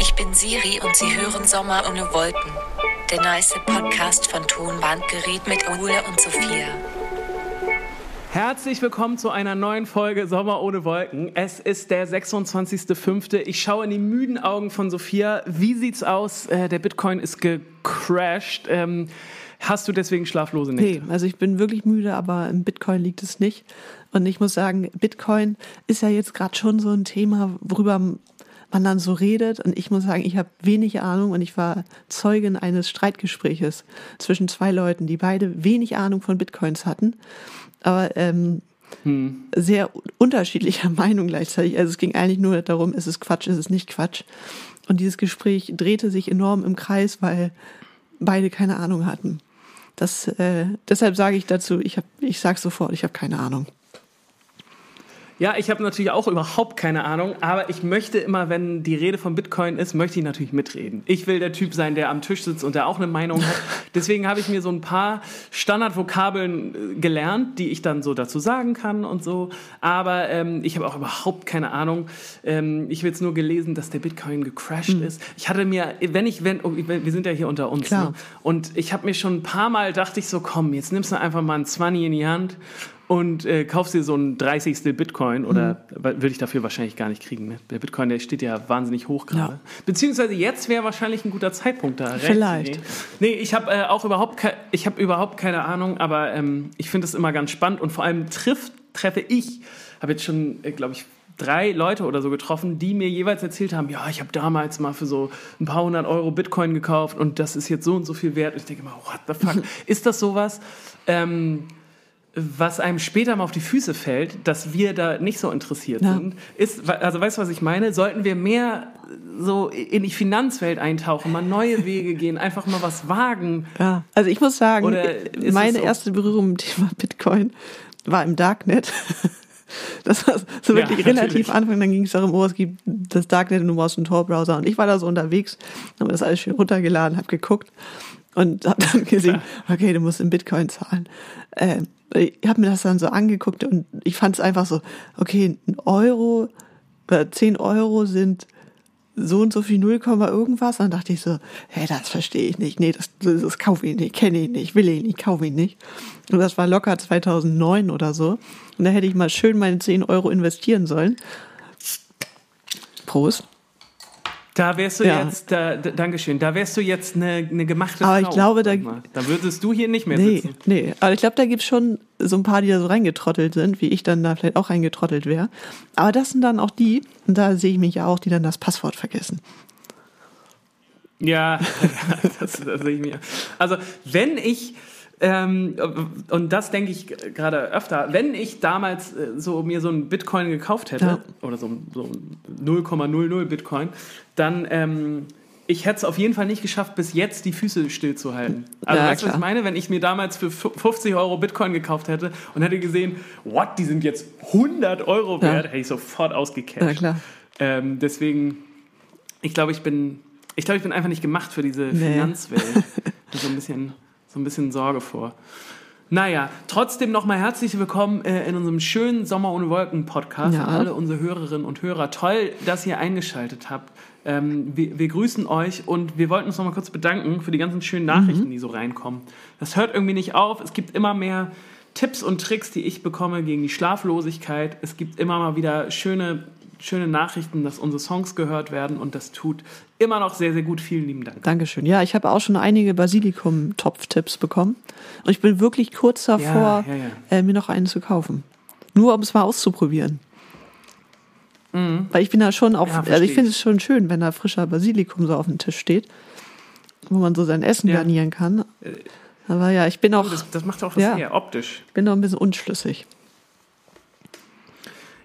Ich bin Siri und Sie hören Sommer ohne Wolken. Der nice Podcast von Tonbandgerät mit Ole und Sophia. Herzlich willkommen zu einer neuen Folge Sommer ohne Wolken. Es ist der 26.05. Ich schaue in die müden Augen von Sophia. Wie sieht's aus? Äh, der Bitcoin ist gecrashed. Ähm, hast du deswegen schlaflose Nächte? Nee, also ich bin wirklich müde, aber im Bitcoin liegt es nicht. Und ich muss sagen, Bitcoin ist ja jetzt gerade schon so ein Thema, worüber man dann so redet. Und ich muss sagen, ich habe wenig Ahnung und ich war Zeugin eines Streitgespräches zwischen zwei Leuten, die beide wenig Ahnung von Bitcoins hatten. Aber ähm, hm. sehr unterschiedlicher Meinung gleichzeitig. Also es ging eigentlich nur darum, ist es Quatsch, ist es nicht Quatsch. Und dieses Gespräch drehte sich enorm im Kreis, weil beide keine Ahnung hatten. Das, äh, deshalb sage ich dazu, ich, hab, ich sage sofort, ich habe keine Ahnung. Ja, ich habe natürlich auch überhaupt keine Ahnung, aber ich möchte immer, wenn die Rede von Bitcoin ist, möchte ich natürlich mitreden. Ich will der Typ sein, der am Tisch sitzt und der auch eine Meinung hat. Deswegen habe ich mir so ein paar Standardvokabeln äh, gelernt, die ich dann so dazu sagen kann und so. Aber ähm, ich habe auch überhaupt keine Ahnung. Ähm, ich habe jetzt nur gelesen, dass der Bitcoin gecrashed mhm. ist. Ich hatte mir, wenn ich, wenn, oh, wir sind ja hier unter uns, ne? und ich habe mir schon ein paar Mal dachte ich so, komm, jetzt nimmst du einfach mal ein 20 in die Hand und äh, kaufst dir so ein 30. Bitcoin oder mhm. würde ich dafür wahrscheinlich gar nicht kriegen. Ne? Der Bitcoin, der steht ja wahnsinnig hoch gerade. Ja. Beziehungsweise jetzt wäre wahrscheinlich ein guter Zeitpunkt da. Vielleicht. Nee, ich habe äh, auch überhaupt, ich habe überhaupt keine Ahnung, aber ähm, ich finde es immer ganz spannend und vor allem trifft, treffe ich, habe jetzt schon, äh, glaube ich, drei Leute oder so getroffen, die mir jeweils erzählt haben, ja, ich habe damals mal für so ein paar hundert Euro Bitcoin gekauft und das ist jetzt so und so viel wert. Und ich denke immer, what the fuck? ist das sowas? Ähm, was einem später mal auf die Füße fällt, dass wir da nicht so interessiert ja. sind, ist, also weißt du, was ich meine? Sollten wir mehr so in die Finanzwelt eintauchen, mal neue Wege gehen, einfach mal was wagen? Ja, also ich muss sagen, meine so? erste Berührung mit dem Thema Bitcoin war im Darknet. Das war so wirklich ja, relativ Anfang, dann ging es darum, oh, es gibt das Darknet und du brauchst einen Tor-Browser. Und ich war da so unterwegs, habe das alles schön runtergeladen, habe geguckt und habe dann gesehen, okay, du musst in Bitcoin zahlen. Ähm, ich habe mir das dann so angeguckt und ich fand es einfach so, okay, ein Euro oder 10 Euro sind so und so viel 0, irgendwas. Und dann dachte ich so, hä, das verstehe ich nicht. Nee, das, das, das kaufe ich nicht, kenne ich nicht, will ich nicht, kaufe ich nicht. Und das war locker 2009 oder so. Und da hätte ich mal schön meine 10 Euro investieren sollen. Prost. Da wärst du ja. jetzt, da, da, Dankeschön, da wärst du jetzt eine, eine gemachte aber Frau. ich glaube, da, da würdest du hier nicht mehr nee, sitzen. Nee, aber ich glaube, da gibt es schon so ein paar, die da so reingetrottelt sind, wie ich dann da vielleicht auch reingetrottelt wäre. Aber das sind dann auch die, und da sehe ich mich ja auch, die dann das Passwort vergessen. Ja, das, das sehe ich mir. Also, wenn ich ähm, und das denke ich gerade öfter. Wenn ich damals äh, so mir so ein Bitcoin gekauft hätte, ja. oder so, so 0,00 Bitcoin, dann ähm, ich hätte es auf jeden Fall nicht geschafft, bis jetzt die Füße stillzuhalten. Also ja, weißt du, was ich meine? Wenn ich mir damals für 50 Euro Bitcoin gekauft hätte und hätte gesehen, what, die sind jetzt 100 Euro wert, ja. hätte ich sofort ausgecasht. Ja, klar. Ähm, deswegen, ich glaube, ich bin, ich glaube, ich bin einfach nicht gemacht für diese nee. Finanzwelt. so ein bisschen so ein bisschen Sorge vor. Naja, trotzdem nochmal herzlich willkommen äh, in unserem schönen Sommer ohne Wolken Podcast. Ja. alle unsere Hörerinnen und Hörer. Toll, dass ihr eingeschaltet habt. Ähm, wir, wir, grüßen euch und wir wollten uns nochmal kurz bedanken für die ganzen schönen Nachrichten, mhm. die so reinkommen. Das hört irgendwie nicht auf. Es gibt immer mehr Tipps und Tricks, die ich bekomme gegen die Schlaflosigkeit. Es gibt immer mal wieder schöne schöne Nachrichten, dass unsere Songs gehört werden und das tut immer noch sehr, sehr gut. Vielen lieben Dank. Dankeschön. Ja, ich habe auch schon einige Basilikum-Topf-Tipps bekommen und ich bin wirklich kurz davor, ja, ja, ja. Äh, mir noch einen zu kaufen. Nur um es mal auszuprobieren. Mhm. Weil ich bin da schon auch, also ich finde es schon schön, wenn da frischer Basilikum so auf dem Tisch steht, wo man so sein Essen garnieren kann. Äh, Aber ja, ich bin auch. Das, das macht auch was ja, optisch. Ich bin noch ein bisschen unschlüssig.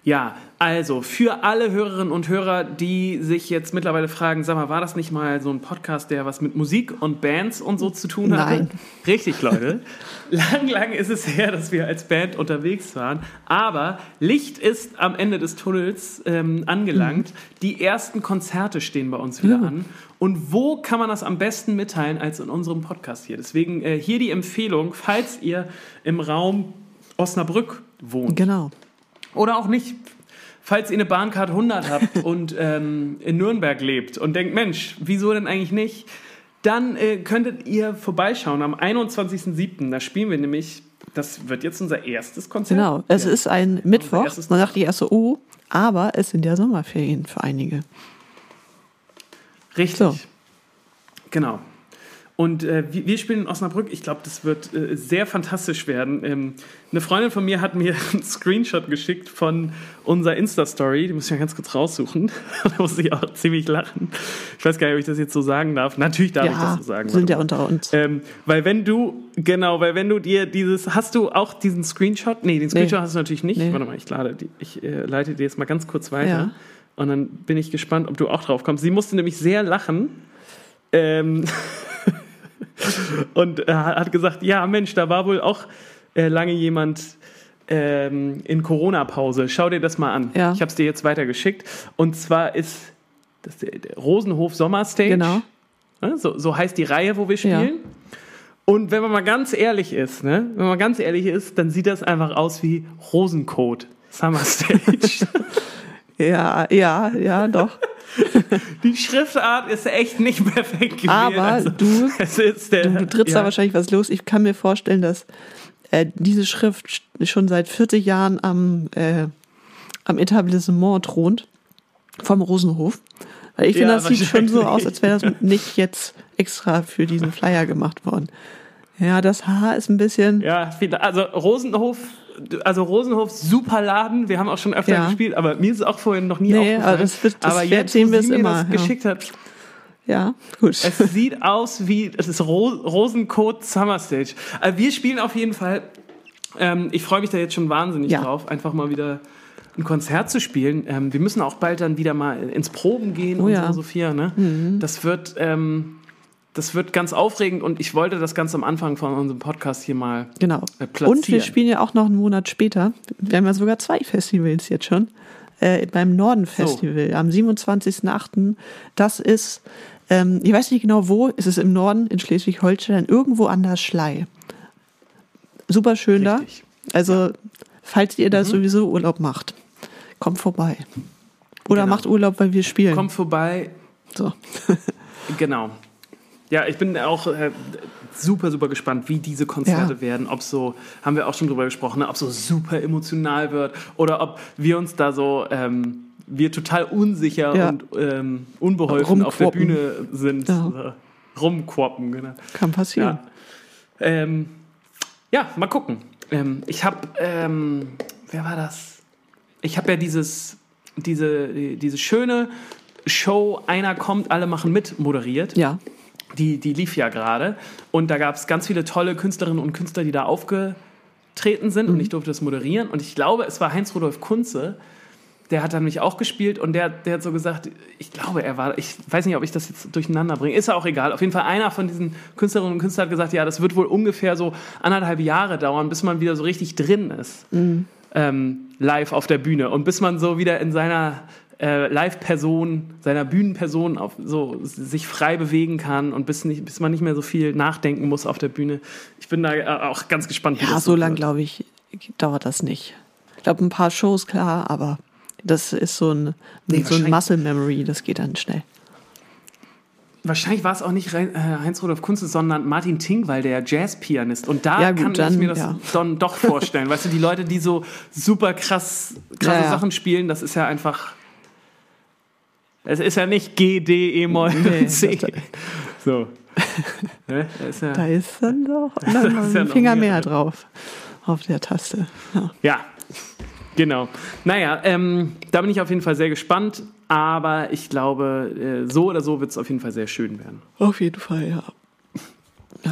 Ja, also für alle Hörerinnen und Hörer, die sich jetzt mittlerweile fragen, sag mal, war das nicht mal so ein Podcast, der was mit Musik und Bands und so zu tun hatte? Nein. Richtig, Leute. lang, lang ist es her, dass wir als Band unterwegs waren. Aber Licht ist am Ende des Tunnels ähm, angelangt. Mhm. Die ersten Konzerte stehen bei uns wieder mhm. an. Und wo kann man das am besten mitteilen als in unserem Podcast hier? Deswegen äh, hier die Empfehlung, falls ihr im Raum Osnabrück wohnt. Genau oder auch nicht. Falls ihr eine Bahncard 100 habt und ähm, in Nürnberg lebt und denkt, Mensch, wieso denn eigentlich nicht? Dann äh, könntet ihr vorbeischauen am 21.07. Da spielen wir nämlich, das wird jetzt unser erstes Konzert. Genau, es ja. ist ein Mittwoch. Man sagt die erste, oh, aber es sind ja Sommerferien für einige. Richtig. So. Genau. Und äh, wir spielen in Osnabrück. Ich glaube, das wird äh, sehr fantastisch werden. Ähm, eine Freundin von mir hat mir einen Screenshot geschickt von unserer Insta-Story. Die muss ich ja ganz kurz raussuchen. da muss ich auch ziemlich lachen. Ich weiß gar nicht, ob ich das jetzt so sagen darf. Natürlich darf ja, ich das so sagen. Sind ja unter uns. Ähm, weil wenn du, genau, weil wenn du dir dieses, hast du auch diesen Screenshot? Nee, den Screenshot nee. hast du natürlich nicht. Nee. Warte mal, ich, lade, ich äh, leite dir jetzt mal ganz kurz weiter. Ja. Und dann bin ich gespannt, ob du auch drauf kommst. Sie musste nämlich sehr lachen. Ähm, und äh, hat gesagt, ja Mensch, da war wohl auch äh, lange jemand ähm, in Corona-Pause. Schau dir das mal an. Ja. Ich habe es dir jetzt weitergeschickt. Und zwar ist das der, Rosenhof Sommerstage. Genau. So, so, heißt die Reihe, wo wir spielen. Ja. Und wenn man mal ganz ehrlich ist, ne, wenn man ganz ehrlich ist, dann sieht das einfach aus wie Rosencode Summer Stage. ja, ja, ja, doch. Die Schriftart ist echt nicht perfekt gewesen. Aber also, du, der, du, du trittst ja. da wahrscheinlich was los. Ich kann mir vorstellen, dass äh, diese Schrift schon seit 40 Jahren am, äh, am Etablissement thront vom Rosenhof. Weil ich finde, das sieht schon so aus, als wäre das nicht jetzt extra für diesen Flyer gemacht worden. Ja, das Haar ist ein bisschen. Ja, also Rosenhof also Rosenhof, super Laden. Wir haben auch schon öfter ja. gespielt, aber mir ist es auch vorhin noch nie nee, aufgefallen. Aber, das wird, das aber jetzt, sehen wir es immer. Das ja. geschickt hat. Ja, gut. Es sieht aus wie, es ist Ro Rosencode Summer Stage. Also wir spielen auf jeden Fall. Ähm, ich freue mich da jetzt schon wahnsinnig ja. drauf, einfach mal wieder ein Konzert zu spielen. Ähm, wir müssen auch bald dann wieder mal ins Proben gehen oh, und ja. so, Sophia. Ne? Mhm. Das wird, ähm, das wird ganz aufregend und ich wollte das ganz am Anfang von unserem Podcast hier mal genau. Platzieren. Und wir spielen ja auch noch einen Monat später. Wir haben ja sogar zwei Festivals jetzt schon. Äh, beim Norden Festival so. am 27.08. Das ist, ähm, ich weiß nicht genau wo, ist es im Norden in Schleswig-Holstein, irgendwo an der Schlei. Super schön Richtig. da. Also, ja. falls ihr da mhm. sowieso Urlaub macht, kommt vorbei. Oder genau. macht Urlaub, weil wir spielen. Kommt vorbei. So. genau. Ja, ich bin auch äh, super, super gespannt, wie diese Konzerte ja. werden. Ob so, haben wir auch schon drüber gesprochen, ne? ob so super emotional wird oder ob wir uns da so, ähm, wir total unsicher ja. und ähm, unbeholfen auf der Bühne sind. Ja. rumquoppen, genau. Kann passieren. Ja, ähm, ja mal gucken. Ähm, ich habe, ähm, wer war das? Ich habe ja dieses, diese, diese schöne Show, einer kommt, alle machen mit, moderiert. Ja die, die lief ja gerade. Und da gab es ganz viele tolle Künstlerinnen und Künstler, die da aufgetreten sind. Mhm. Und ich durfte das moderieren. Und ich glaube, es war Heinz-Rudolf Kunze. Der hat dann mich auch gespielt und der, der hat so gesagt, ich glaube, er war, ich weiß nicht, ob ich das jetzt durcheinander bringe, ist ja auch egal. Auf jeden Fall einer von diesen Künstlerinnen und Künstlern hat gesagt, ja, das wird wohl ungefähr so anderthalb Jahre dauern, bis man wieder so richtig drin ist. Mhm. Ähm, live auf der Bühne und bis man so wieder in seiner äh, Live-Person, seiner Bühnenperson auf, so, sich frei bewegen kann und bis, nicht, bis man nicht mehr so viel nachdenken muss auf der Bühne. Ich bin da äh, auch ganz gespannt. Ja, so lang, glaube ich, dauert das nicht. Ich glaube, ein paar Shows, klar, aber das ist so ein, nee, so ein Muscle Memory, das geht dann schnell. Wahrscheinlich war es auch nicht äh, Heinz-Rudolf Kunze, sondern Martin Ting, weil der Jazzpianist. Und da ja, gut, kann dann, ich mir das ja. dann doch vorstellen. weißt du, die Leute, die so super krass, krasse ja, Sachen spielen, das ist ja einfach es ist ja nicht G, D, E, Moll nee, C. So. ne? ist ja, da ist dann doch noch ein Finger mehr drauf auf der Taste. Ja, ja genau. Naja, ähm, da bin ich auf jeden Fall sehr gespannt, aber ich glaube, äh, so oder so wird es auf jeden Fall sehr schön werden. Auf jeden Fall, ja. ja.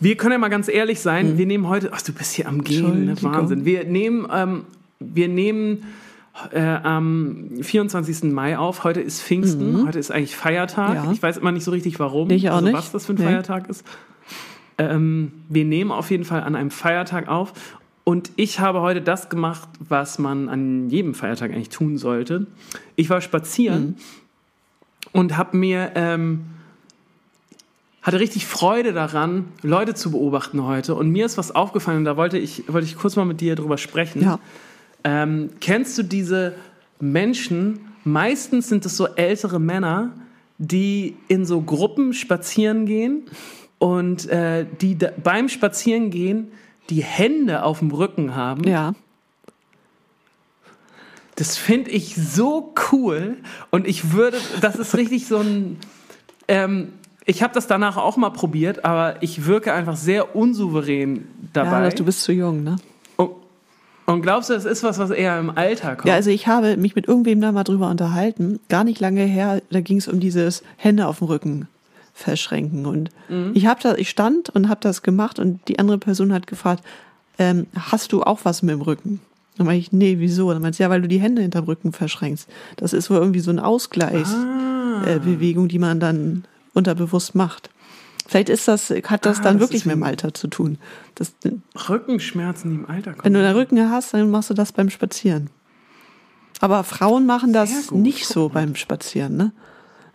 Wir können ja mal ganz ehrlich sein, mhm. wir nehmen heute, ach du bist hier am Gehen, ne? Wahnsinn. Wir nehmen, ähm, wir nehmen äh, am 24. Mai auf. Heute ist Pfingsten, mhm. heute ist eigentlich Feiertag. Ja. Ich weiß immer nicht so richtig warum, ich auch also nicht. was das für ein nee. Feiertag ist. Ähm, wir nehmen auf jeden Fall an einem Feiertag auf. Und ich habe heute das gemacht, was man an jedem Feiertag eigentlich tun sollte. Ich war spazieren mhm. und habe mir ähm, hatte richtig Freude daran, Leute zu beobachten heute. Und mir ist was aufgefallen, und da wollte ich, wollte ich kurz mal mit dir drüber sprechen. Ja. Ähm, kennst du diese Menschen, meistens sind es so ältere Männer, die in so Gruppen spazieren gehen und äh, die da, beim Spazierengehen die Hände auf dem Rücken haben. Ja. Das finde ich so cool und ich würde, das ist richtig so ein, ähm, ich habe das danach auch mal probiert, aber ich wirke einfach sehr unsouverän dabei. Ja, du bist zu jung, ne? Und, glaubst du, das ist was, was eher im Alter kommt? Ja, also ich habe mich mit irgendwem da mal drüber unterhalten, gar nicht lange her, da ging es um dieses Hände auf dem Rücken verschränken und mhm. ich habe da, ich stand und habe das gemacht und die andere Person hat gefragt, ähm, hast du auch was mit dem Rücken? Dann meine ich, nee, wieso? Dann meinst du, ja, weil du die Hände hinterm Rücken verschränkst. Das ist wohl irgendwie so eine Ausgleichsbewegung, ah. äh, die man dann unterbewusst macht. Vielleicht ist das, hat das ah, dann das wirklich mit dem Alter zu tun. Das, Rückenschmerzen, die im Alter kommen. Wenn du einen Rücken hast, dann machst du das beim Spazieren. Aber Frauen machen das nicht so beim Spazieren, ne?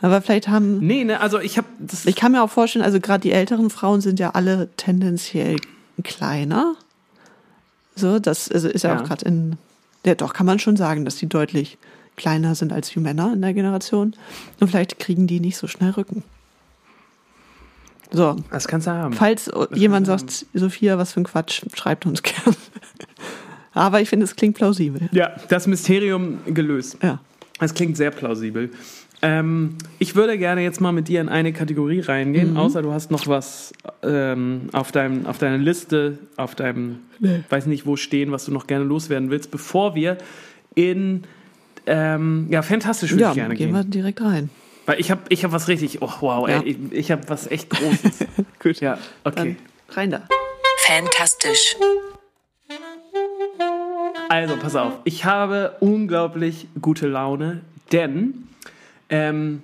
Aber vielleicht haben. Nee, ne, also ich habe Ich kann mir auch vorstellen, also gerade die älteren Frauen sind ja alle tendenziell kleiner. So, das also ist ja, ja. auch gerade in. Ja, doch, kann man schon sagen, dass die deutlich kleiner sind als die Männer in der Generation. Und vielleicht kriegen die nicht so schnell Rücken. So. Das kannst du haben. Falls das jemand sagt, haben. Sophia, was für ein Quatsch, schreibt uns gern. Aber ich finde, es klingt plausibel. Ja, das Mysterium gelöst. Ja. Es klingt sehr plausibel. Ähm, ich würde gerne jetzt mal mit dir in eine Kategorie reingehen, mhm. außer du hast noch was ähm, auf, deinem, auf deiner Liste, auf deinem, nee. weiß nicht wo stehen, was du noch gerne loswerden willst, bevor wir in, ähm, ja, fantastisch würde ja, ich gerne gehen. gehen. wir direkt rein. Weil ich habe ich hab was richtig, oh wow, ja. ey, ich, ich habe was echt Großes. Gut. Ja, okay. Dann rein da. Fantastisch. Also, pass auf. Ich habe unglaublich gute Laune, denn ähm,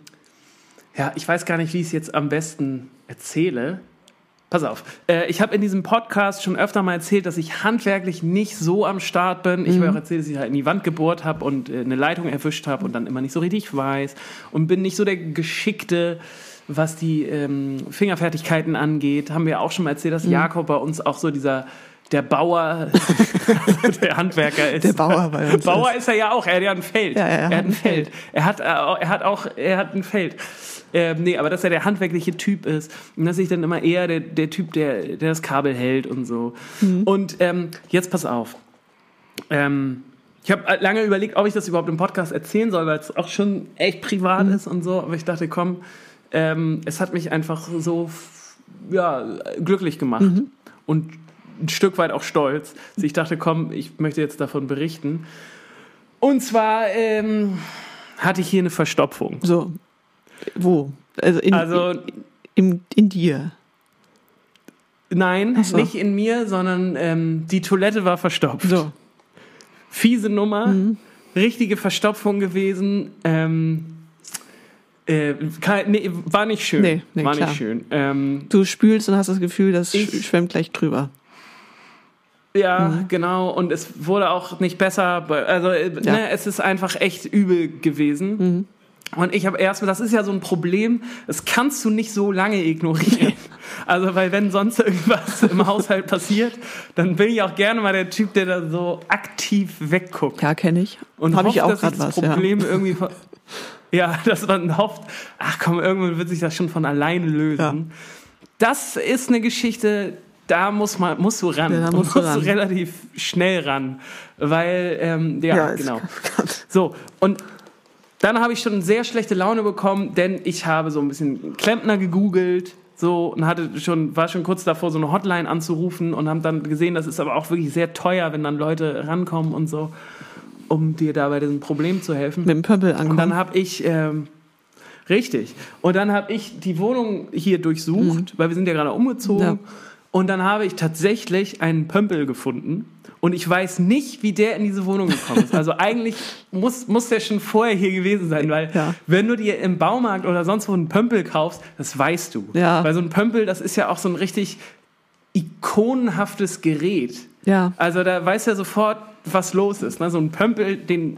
ja, ich weiß gar nicht, wie ich es jetzt am besten erzähle. Pass auf, äh, ich habe in diesem Podcast schon öfter mal erzählt, dass ich handwerklich nicht so am Start bin. Ich mhm. habe auch erzählt, dass ich halt in die Wand gebohrt habe und äh, eine Leitung erwischt habe und dann immer nicht so richtig weiß und bin nicht so der Geschickte, was die ähm, Fingerfertigkeiten angeht. Haben wir auch schon mal erzählt, dass mhm. Jakob bei uns auch so dieser der Bauer, der Handwerker ist. Der Bauer bei uns. Bauer ist er ja auch, er hat ja ein Feld. Ja, er, er hat ein Feld. Feld. Er hat, äh, er hat auch, er hat ein Feld. Ähm, nee, aber dass er der handwerkliche Typ ist und dass ich dann immer eher der, der Typ, der, der das Kabel hält und so. Mhm. Und ähm, jetzt pass auf. Ähm, ich habe lange überlegt, ob ich das überhaupt im Podcast erzählen soll, weil es auch schon echt privat mhm. ist und so. Aber ich dachte, komm, ähm, es hat mich einfach so ja, glücklich gemacht. Mhm. Und ein Stück weit auch stolz. Also ich dachte, komm, ich möchte jetzt davon berichten. Und zwar ähm, hatte ich hier eine Verstopfung. So. Wo? Also in, also, in, in, in dir. Nein, so. nicht in mir, sondern ähm, die Toilette war verstopft. So. Fiese Nummer, mhm. richtige Verstopfung gewesen. Ähm, äh, kann, nee, war nicht schön. Nee, nee, war klar. nicht schön. Ähm, du spülst und hast das Gefühl, das ich, schwemmt gleich drüber. Ja, mhm. genau. Und es wurde auch nicht besser. Also äh, ja. ne, es ist einfach echt übel gewesen. Mhm. Und ich habe erstmal, das ist ja so ein Problem, das kannst du nicht so lange ignorieren. Also, weil wenn sonst irgendwas im Haushalt passiert, dann bin ich auch gerne mal der Typ, der da so aktiv wegguckt. Ja, kenne ich. Und habe ich auch gerade was. Problem ja. irgendwie. Ja, dass man hofft, ach komm, irgendwann wird sich das schon von alleine lösen. Ja. Das ist eine Geschichte, da muss man, musst du ran. Ja, da musst, du, musst ran. du relativ schnell ran. Weil, ähm, ja, ja genau. So, und dann habe ich schon sehr schlechte Laune bekommen, denn ich habe so ein bisschen Klempner gegoogelt, so und hatte schon, war schon kurz davor, so eine Hotline anzurufen und haben dann gesehen, das ist aber auch wirklich sehr teuer, wenn dann Leute rankommen und so, um dir da bei diesem Problem zu helfen. Mit dem Pöppel ankommen. Und dann habe ich, ähm, richtig, und dann habe ich die Wohnung hier durchsucht, mhm. weil wir sind ja gerade umgezogen. Ja und dann habe ich tatsächlich einen Pömpel gefunden. Und ich weiß nicht, wie der in diese Wohnung gekommen ist. Also eigentlich muss, muss der schon vorher hier gewesen sein, weil ja. wenn du dir im Baumarkt oder sonst wo einen Pömpel kaufst, das weißt du. Ja. Weil so ein Pömpel, das ist ja auch so ein richtig ikonenhaftes Gerät. Ja. Also da weiß ja sofort, was los ist. Ne? So ein Pömpel, den,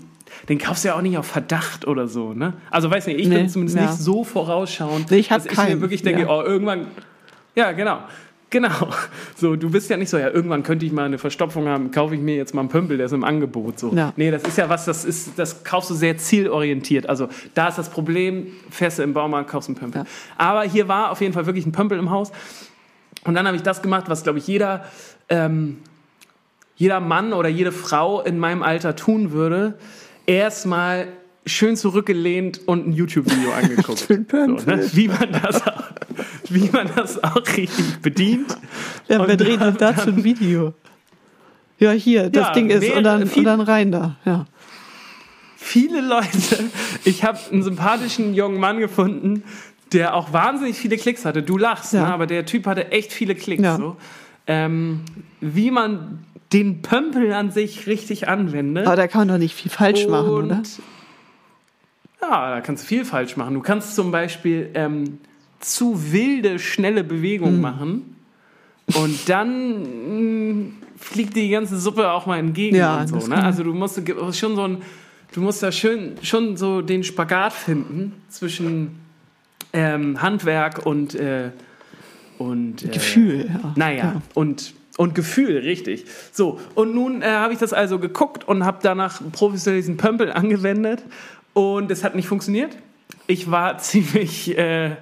den kaufst du ja auch nicht auf Verdacht oder so. Ne? Also weiß nicht, ich nee, bin zumindest ja. nicht so vorausschauend, ich dass keinen. ich mir wirklich denke, ja. oh, irgendwann, ja genau. Genau. So, du bist ja nicht so, ja, irgendwann könnte ich mal eine Verstopfung haben, kaufe ich mir jetzt mal einen Pömpel, der ist im Angebot. So. Ja. Nee, das ist ja was, das ist, das kaufst du sehr zielorientiert. Also da ist das Problem, fährst du im Baumarkt, kaufst einen Pömpel. Ja. Aber hier war auf jeden Fall wirklich ein Pömpel im Haus. Und dann habe ich das gemacht, was, glaube ich, jeder, ähm, jeder Mann oder jede Frau in meinem Alter tun würde. Erstmal schön zurückgelehnt und ein YouTube-Video angeguckt. so, ne? wie, man das auch, wie man das auch richtig bedient. Ja, wir drehen dann, dazu ein Video. Ja, hier, das ja, Ding ist, und dann, viel, und dann rein da. Ja. Viele Leute, ich habe einen sympathischen jungen Mann gefunden, der auch wahnsinnig viele Klicks hatte. Du lachst, ja. ne? aber der Typ hatte echt viele Klicks. Ja. So. Ähm, wie man den Pömpel an sich richtig anwendet. Aber da kann man doch nicht viel falsch und machen, oder? Ja, da kannst du viel falsch machen. Du kannst zum Beispiel ähm, zu wilde, schnelle Bewegungen hm. machen und dann mh, mm, fliegt die ganze Suppe auch mal entgegen ja, und so. Ne? Also du musst schon so ein, du musst da schön schon so den Spagat finden zwischen ähm, Handwerk und äh, und äh, Gefühl. Ja. Naja ja. und und Gefühl, richtig. So, und nun äh, habe ich das also geguckt und habe danach professionell diesen Pömpel angewendet und es hat nicht funktioniert. Ich war ziemlich äh,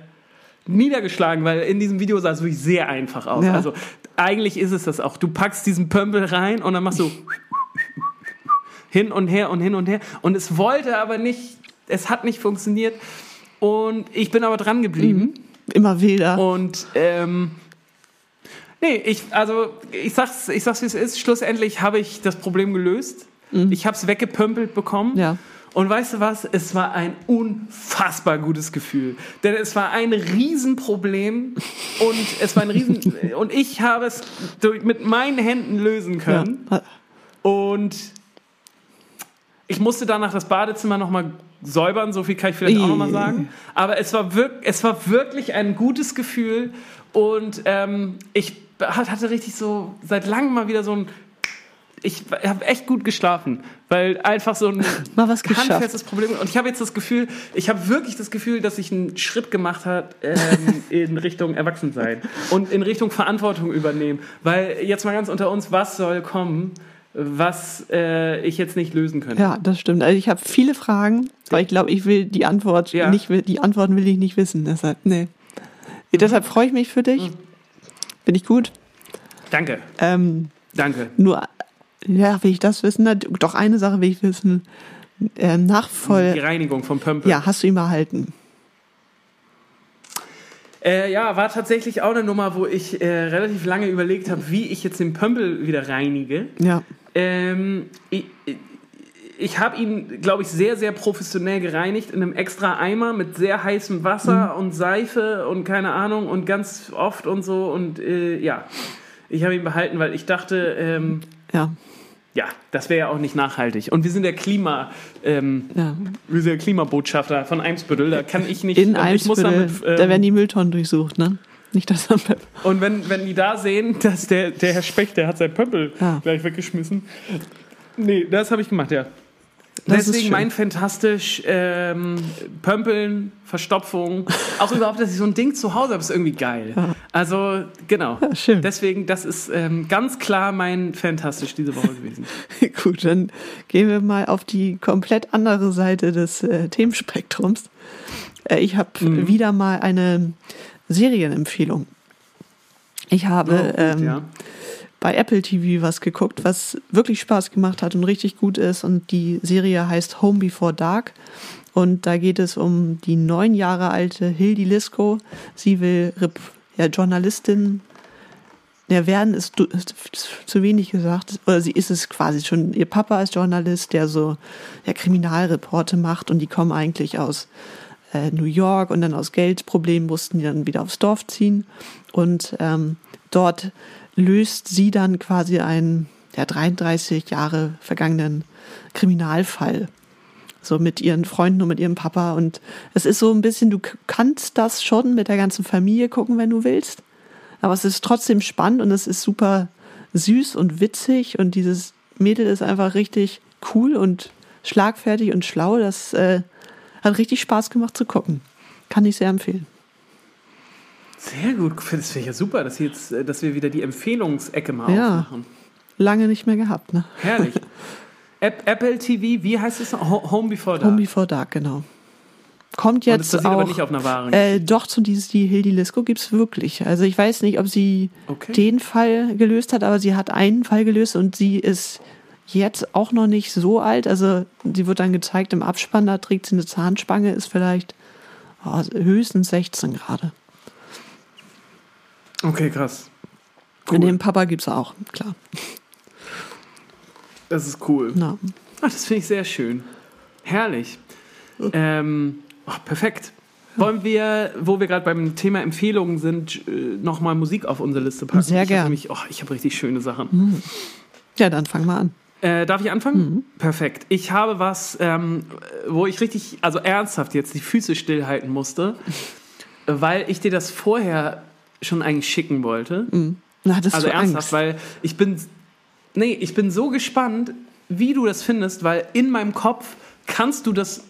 niedergeschlagen, weil in diesem Video sah es wirklich sehr einfach aus. Ja. Also eigentlich ist es das auch. Du packst diesen Pömpel rein und dann machst du hin und her und hin und her. Und es wollte aber nicht, es hat nicht funktioniert. Und ich bin aber dran geblieben. Mhm. Immer wieder. Und ähm, nee, ich, also ich sag's, ich sag's wie es ist. Schlussendlich habe ich das Problem gelöst. Mhm. Ich habe es weggepömpelt bekommen. Ja. Und weißt du was? Es war ein unfassbar gutes Gefühl. Denn es war ein Riesenproblem und es war ein Riesen, und ich habe es mit meinen Händen lösen können. Ja. Und ich musste danach das Badezimmer nochmal säubern, so viel kann ich vielleicht auch nochmal sagen. Aber es war, wirk es war wirklich ein gutes Gefühl und ähm, ich hatte richtig so seit langem mal wieder so ein ich habe echt gut geschlafen, weil einfach so ein Mal was handfestes Problem. Und ich habe jetzt das Gefühl, ich habe wirklich das Gefühl, dass ich einen Schritt gemacht habe ähm, in Richtung Erwachsensein und in Richtung Verantwortung übernehmen. Weil jetzt mal ganz unter uns, was soll kommen? was äh, ich jetzt nicht lösen könnte. Ja, das stimmt. Also ich habe viele Fragen, aber ich glaube, ich will die Antwort ja. nicht, die Antworten will ich nicht wissen. Deshalb, nee. Mhm. Deshalb freue ich mich für dich. Mhm. Bin ich gut? Danke. Ähm, Danke. Nur ja, will ich das wissen? Doch eine Sache will ich wissen. Äh, Nachvoll. Die Reinigung vom Pömpel. Ja, hast du ihn behalten? Äh, ja, war tatsächlich auch eine Nummer, wo ich äh, relativ lange überlegt habe, wie ich jetzt den Pömpel wieder reinige. Ja. Ähm, ich, ich habe ihn, glaube ich, sehr, sehr professionell gereinigt in einem extra Eimer mit sehr heißem Wasser mhm. und Seife und keine Ahnung und ganz oft und so. Und äh, ja, ich habe ihn behalten, weil ich dachte, ähm, ja ja, das wäre ja auch nicht nachhaltig. Und wir sind der Klima, ähm, ja. wir sind der Klimabotschafter von Eimsbüttel. Da kann ich nicht. In Eimsbüttel, damit, ähm, da werden die Mülltonnen durchsucht, ne? Nicht das am Und wenn, wenn die da sehen, dass der, der Herr Specht, der hat sein Pöppel ja. gleich weggeschmissen. Nee, das habe ich gemacht, ja. Deswegen mein fantastisch ähm, Pömpeln, Verstopfung, auch überhaupt, dass ich so ein Ding zu Hause habe, ist irgendwie geil. Ja. Also genau. Ja, schön. Deswegen, das ist ähm, ganz klar mein fantastisch diese Woche gewesen. Gut, dann gehen wir mal auf die komplett andere Seite des äh, Themenspektrums. Äh, ich habe mhm. wieder mal eine Serienempfehlung. Ich habe oh, gut, ähm, ja bei Apple TV was geguckt, was wirklich Spaß gemacht hat und richtig gut ist. Und die Serie heißt Home Before Dark. Und da geht es um die neun Jahre alte Hildy Lisko. Sie will ja, Journalistin ja, werden ist, ist, zu wenig gesagt, oder sie ist es quasi schon. Ihr Papa ist Journalist, der so ja, Kriminalreporte macht und die kommen eigentlich aus äh, New York und dann aus Geldproblemen mussten die dann wieder aufs Dorf ziehen und ähm, dort löst sie dann quasi einen ja, 33 Jahre vergangenen Kriminalfall. So mit ihren Freunden und mit ihrem Papa. Und es ist so ein bisschen, du kannst das schon mit der ganzen Familie gucken, wenn du willst. Aber es ist trotzdem spannend und es ist super süß und witzig. Und dieses Mädel ist einfach richtig cool und schlagfertig und schlau. Das äh, hat richtig Spaß gemacht zu gucken. Kann ich sehr empfehlen. Sehr gut. Das finde ich ja super, dass, jetzt, äh, dass wir wieder die Empfehlungsecke mal ja. aufmachen. Lange nicht mehr gehabt, ne? Herrlich. Apple TV, wie heißt es? Home Before Dark. Home Before Dark, genau. Kommt jetzt das auch. aber nicht auf einer wahren äh, doch, zu dieses, die Hildi Lisko gibt es wirklich. Also ich weiß nicht, ob sie okay. den Fall gelöst hat, aber sie hat einen Fall gelöst und sie ist jetzt auch noch nicht so alt. Also sie wird dann gezeigt im Abspann, da trägt sie eine Zahnspange, ist vielleicht oh, höchstens 16 gerade. Okay, krass. Cool. In dem Papa gibt es auch, klar. Das ist cool. Na. Ach, das finde ich sehr schön. Herrlich. Ähm, oh, perfekt. Wollen wir, wo wir gerade beim Thema Empfehlungen sind, äh, nochmal Musik auf unsere Liste packen? Sehr gerne. Oh, ich habe richtig schöne Sachen. Mhm. Ja, dann fangen wir an. Äh, darf ich anfangen? Mhm. Perfekt. Ich habe was, ähm, wo ich richtig, also ernsthaft jetzt die Füße stillhalten musste, weil ich dir das vorher schon eigentlich schicken wollte. Mhm. Hattest also du ernsthaft, Angst? weil ich bin, nee, ich bin so gespannt, wie du das findest, weil in meinem Kopf kannst du das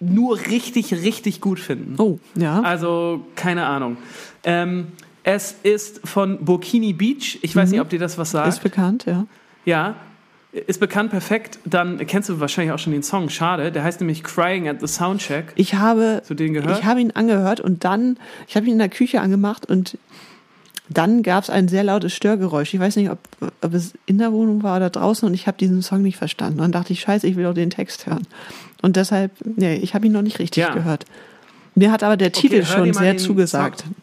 nur richtig, richtig gut finden. Oh, ja. Also, keine Ahnung. Ähm, es ist von Burkini Beach. Ich weiß Mhm. nicht, ob dir das was sagt. Ist bekannt, ja. Ja, ist bekannt, perfekt. Dann kennst du wahrscheinlich auch schon den Song. Schade. Der heißt nämlich Crying at the Soundcheck. Ich habe, Zu denen gehört? ich habe ihn angehört und dann, ich habe ihn in der Küche angemacht und dann gab es ein sehr lautes Störgeräusch. Ich weiß nicht, ob, ob es in der Wohnung war oder draußen und ich habe diesen Song nicht verstanden. Und dann dachte ich, scheiße, ich will auch den Text hören. Und deshalb, nee, ich habe ihn noch nicht richtig Ja. gehört. Mir hat aber der Titel hör schon sehr den zugesagt. Song-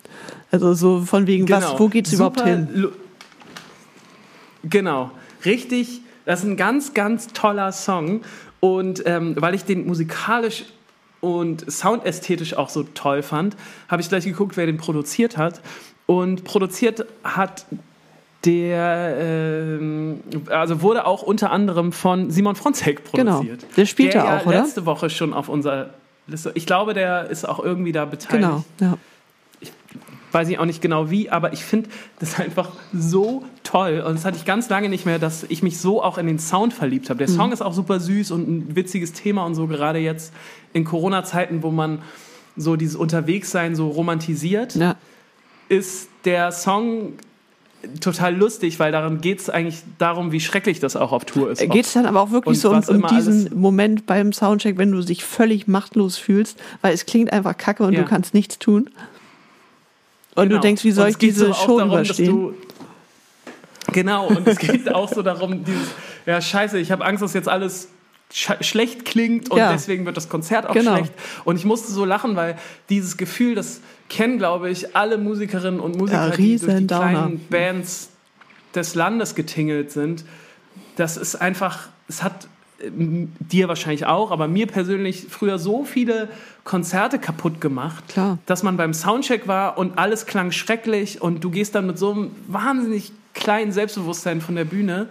Also so von wegen, was, Genau. wo geht's überhaupt Super hin? lu- Genau, richtig. Das ist ein ganz, ganz toller Song. Und ähm, weil ich den musikalisch und soundästhetisch auch so toll fand, habe ich gleich geguckt, wer den produziert hat. Und produziert hat der, ähm, also wurde auch unter anderem von Simon Fronzek Genau. produziert. Der spielt der ja auch, oder? letzte Woche schon auf unserer Liste. Ich glaube, der ist auch irgendwie da beteiligt Genau, ja. Weiß ich auch nicht genau wie, aber ich finde das einfach so toll. Und das hatte ich ganz lange nicht mehr, dass ich mich so auch in den Sound verliebt habe. Der Song ist auch super süß und ein witziges Thema und so, gerade jetzt in Corona-Zeiten, wo man so dieses Unterwegssein so romantisiert, ja. ist der Song total lustig, weil daran geht es eigentlich darum, wie schrecklich das auch auf Tour ist. Geht es dann aber auch wirklich Und so um, um diesen Moment beim Soundcheck, wenn du dich völlig machtlos fühlst, weil es klingt einfach kacke und Ja. du kannst nichts tun? Und Genau. du denkst, wie soll ich diese überstehen? du- Genau, und es geht auch so darum, dieses, ja, scheiße, ich habe Angst, dass jetzt alles sch schlecht klingt und Ja. deswegen wird das Konzert auch Genau. schlecht. Und ich musste so lachen, weil dieses Gefühl, das kennen, glaube ich, alle Musikerinnen und Musiker, Ja, die durch die Downer. kleinen Bands des Landes getingelt sind. Das ist einfach, es hat dir wahrscheinlich auch, aber mir persönlich früher so viele Konzerte kaputt gemacht, Klar. dass man beim Soundcheck war und alles klang schrecklich und du gehst dann mit so einem wahnsinnig kleinen Selbstbewusstsein von der Bühne,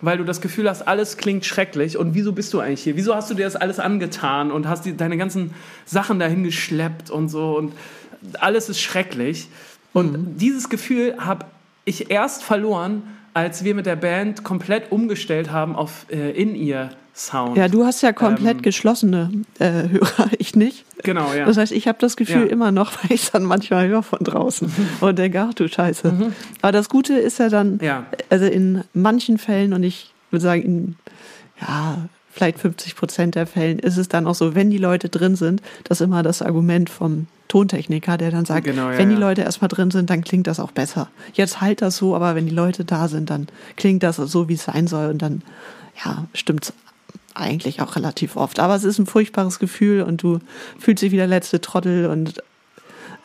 weil du das Gefühl hast, alles klingt schrecklich und wieso bist du eigentlich hier? Wieso hast du dir das alles angetan und hast die, deine ganzen Sachen dahin geschleppt und so und alles ist schrecklich. Und dieses Gefühl habe ich erst verloren, als wir mit der Band komplett umgestellt haben auf äh, In-Ear-Sound. Ja, du hast ja komplett Ähm, geschlossene äh, Hörer, ich nicht. Genau, ja. Das heißt, ich habe das Gefühl Ja. immer noch, weil ich es dann manchmal höre von draußen und denke, ach du Scheiße. Aber das Gute ist ja dann, Mhm. Ja. also in manchen Fällen und ich würde sagen, in ja, vielleicht 50 Prozent der Fällen ist es dann auch so, wenn die Leute drin sind, das ist immer das Argument vom Tontechniker, der dann sagt, Genau, ja, wenn die ja. Leute erstmal drin sind, dann klingt das auch besser. Jetzt halt das so, aber wenn die Leute da sind, dann klingt das so, wie es sein soll und dann, ja, stimmt's eigentlich auch relativ oft. Aber es ist ein furchtbares Gefühl und du fühlst dich wie der letzte Trottel und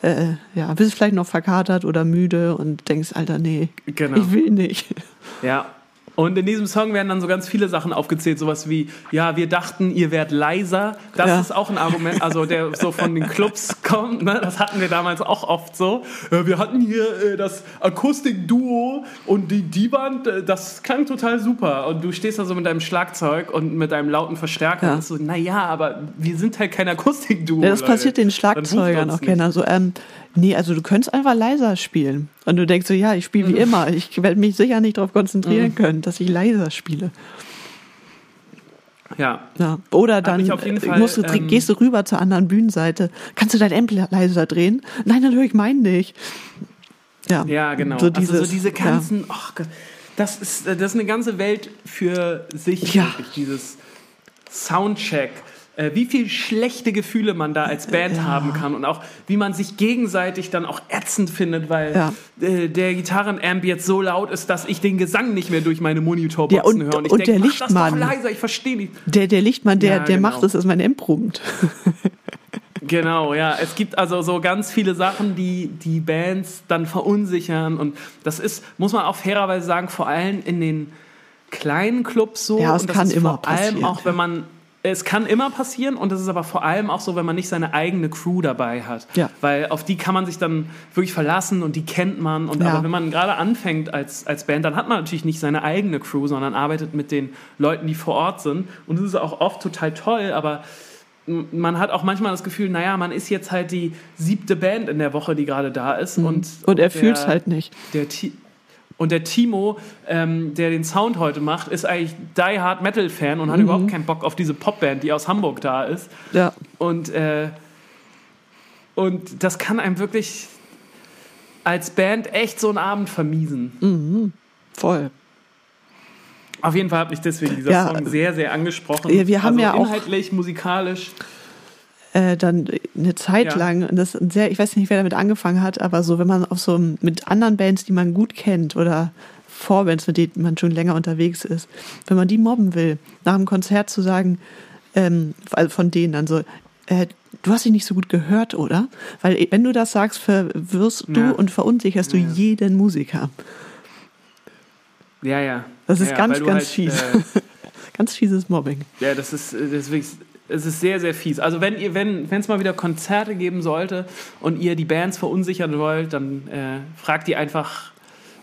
äh, ja, bist vielleicht noch verkatert oder müde und denkst, Alter, nee, Genau. ich will nicht. Ja. Und in diesem Song werden dann so ganz viele Sachen aufgezählt, sowas wie, ja, wir dachten, ihr wärt leiser. Das Ja. ist auch ein Argument, also der so von den Clubs kommt, ne? das hatten wir damals auch oft so. Wir hatten hier äh, das Akustikduo und die, die Band, äh, das klang total super. Und du stehst da so mit deinem Schlagzeug und mit deinem lauten Verstärker Ja. und so, naja, aber wir sind halt kein Akustikduo. Ja, das Leute. passiert den Schlagzeugern auch gerne. Also, ähm, nee, also du könntest einfach leiser spielen. Und du denkst so, ja, ich spiele wie immer. Ich werde mich sicher nicht darauf konzentrieren können, dass ich leiser spiele. Ja. ja. Oder dann Fall, musst du, ähm, gehst du rüber zur anderen Bühnenseite. Kannst du dein Amp leiser drehen? Nein, dann höre ich meinen nicht. Ja, ja genau. So, dieses, also so diese ganzen, ja. oh Gott, das ist, das ist eine ganze Welt für sich, ja. dieses Soundcheck äh, wie viel schlechte Gefühle man da als Band ja. haben kann und auch wie man sich gegenseitig dann auch ätzend findet, weil ja. äh, der Gitarrenamp jetzt so laut ist, dass ich den Gesang nicht mehr durch meine Monitorboxen höre. Und, ich und denk, der Lichtmann, das leiser, ich verstehe nicht. Der, der Lichtmann, der, ja, der genau. macht es, dass mein Amp brummt. Genau, ja. Es gibt also so ganz viele Sachen, die die Bands dann verunsichern. Und das ist, muss man auch fairerweise sagen, vor allem in den kleinen Clubs so. Ja, es und kann immer vor allem auch, wenn man es kann immer passieren und es ist aber vor allem auch so, wenn man nicht seine eigene Crew dabei hat. Ja. Weil auf die kann man sich dann wirklich verlassen und die kennt man. Und ja. aber wenn man gerade anfängt als, als Band, dann hat man natürlich nicht seine eigene Crew, sondern arbeitet mit den Leuten, die vor Ort sind. Und das ist auch oft total toll, aber man hat auch manchmal das Gefühl, naja, man ist jetzt halt die siebte Band in der Woche, die gerade da ist. Mhm. Und, und er fühlt es halt nicht. Der, und der Timo, ähm, der den Sound heute macht, ist eigentlich Die Hard Metal Fan und hat mhm. überhaupt keinen Bock auf diese Popband, die aus Hamburg da ist. Ja. Und, äh, und das kann einem wirklich als Band echt so einen Abend vermiesen. Mhm. Voll. Auf jeden Fall hat mich deswegen dieser ja, Song sehr, sehr angesprochen. Ja, wir haben also ja auch inhaltlich, musikalisch äh, dann eine Zeit ja. lang, und das sehr, ich weiß nicht, wer damit angefangen hat, aber so, wenn man auf so mit anderen Bands, die man gut kennt oder Vorbands, mit denen man schon länger unterwegs ist, wenn man die mobben will, nach dem Konzert zu sagen, ähm, also von denen dann so, äh, du hast dich nicht so gut gehört, oder? Weil wenn du das sagst, verwirrst ja. du und verunsicherst ja. du jeden Musiker. Ja, ja. Das ist ganz, ganz halt, fies. Äh, ganz fieses Mobbing. Ja, das ist, ist wirklich es ist sehr, sehr fies. Also wenn ihr, wenn es mal wieder Konzerte geben sollte und ihr die Bands verunsichern wollt, dann äh, fragt die einfach,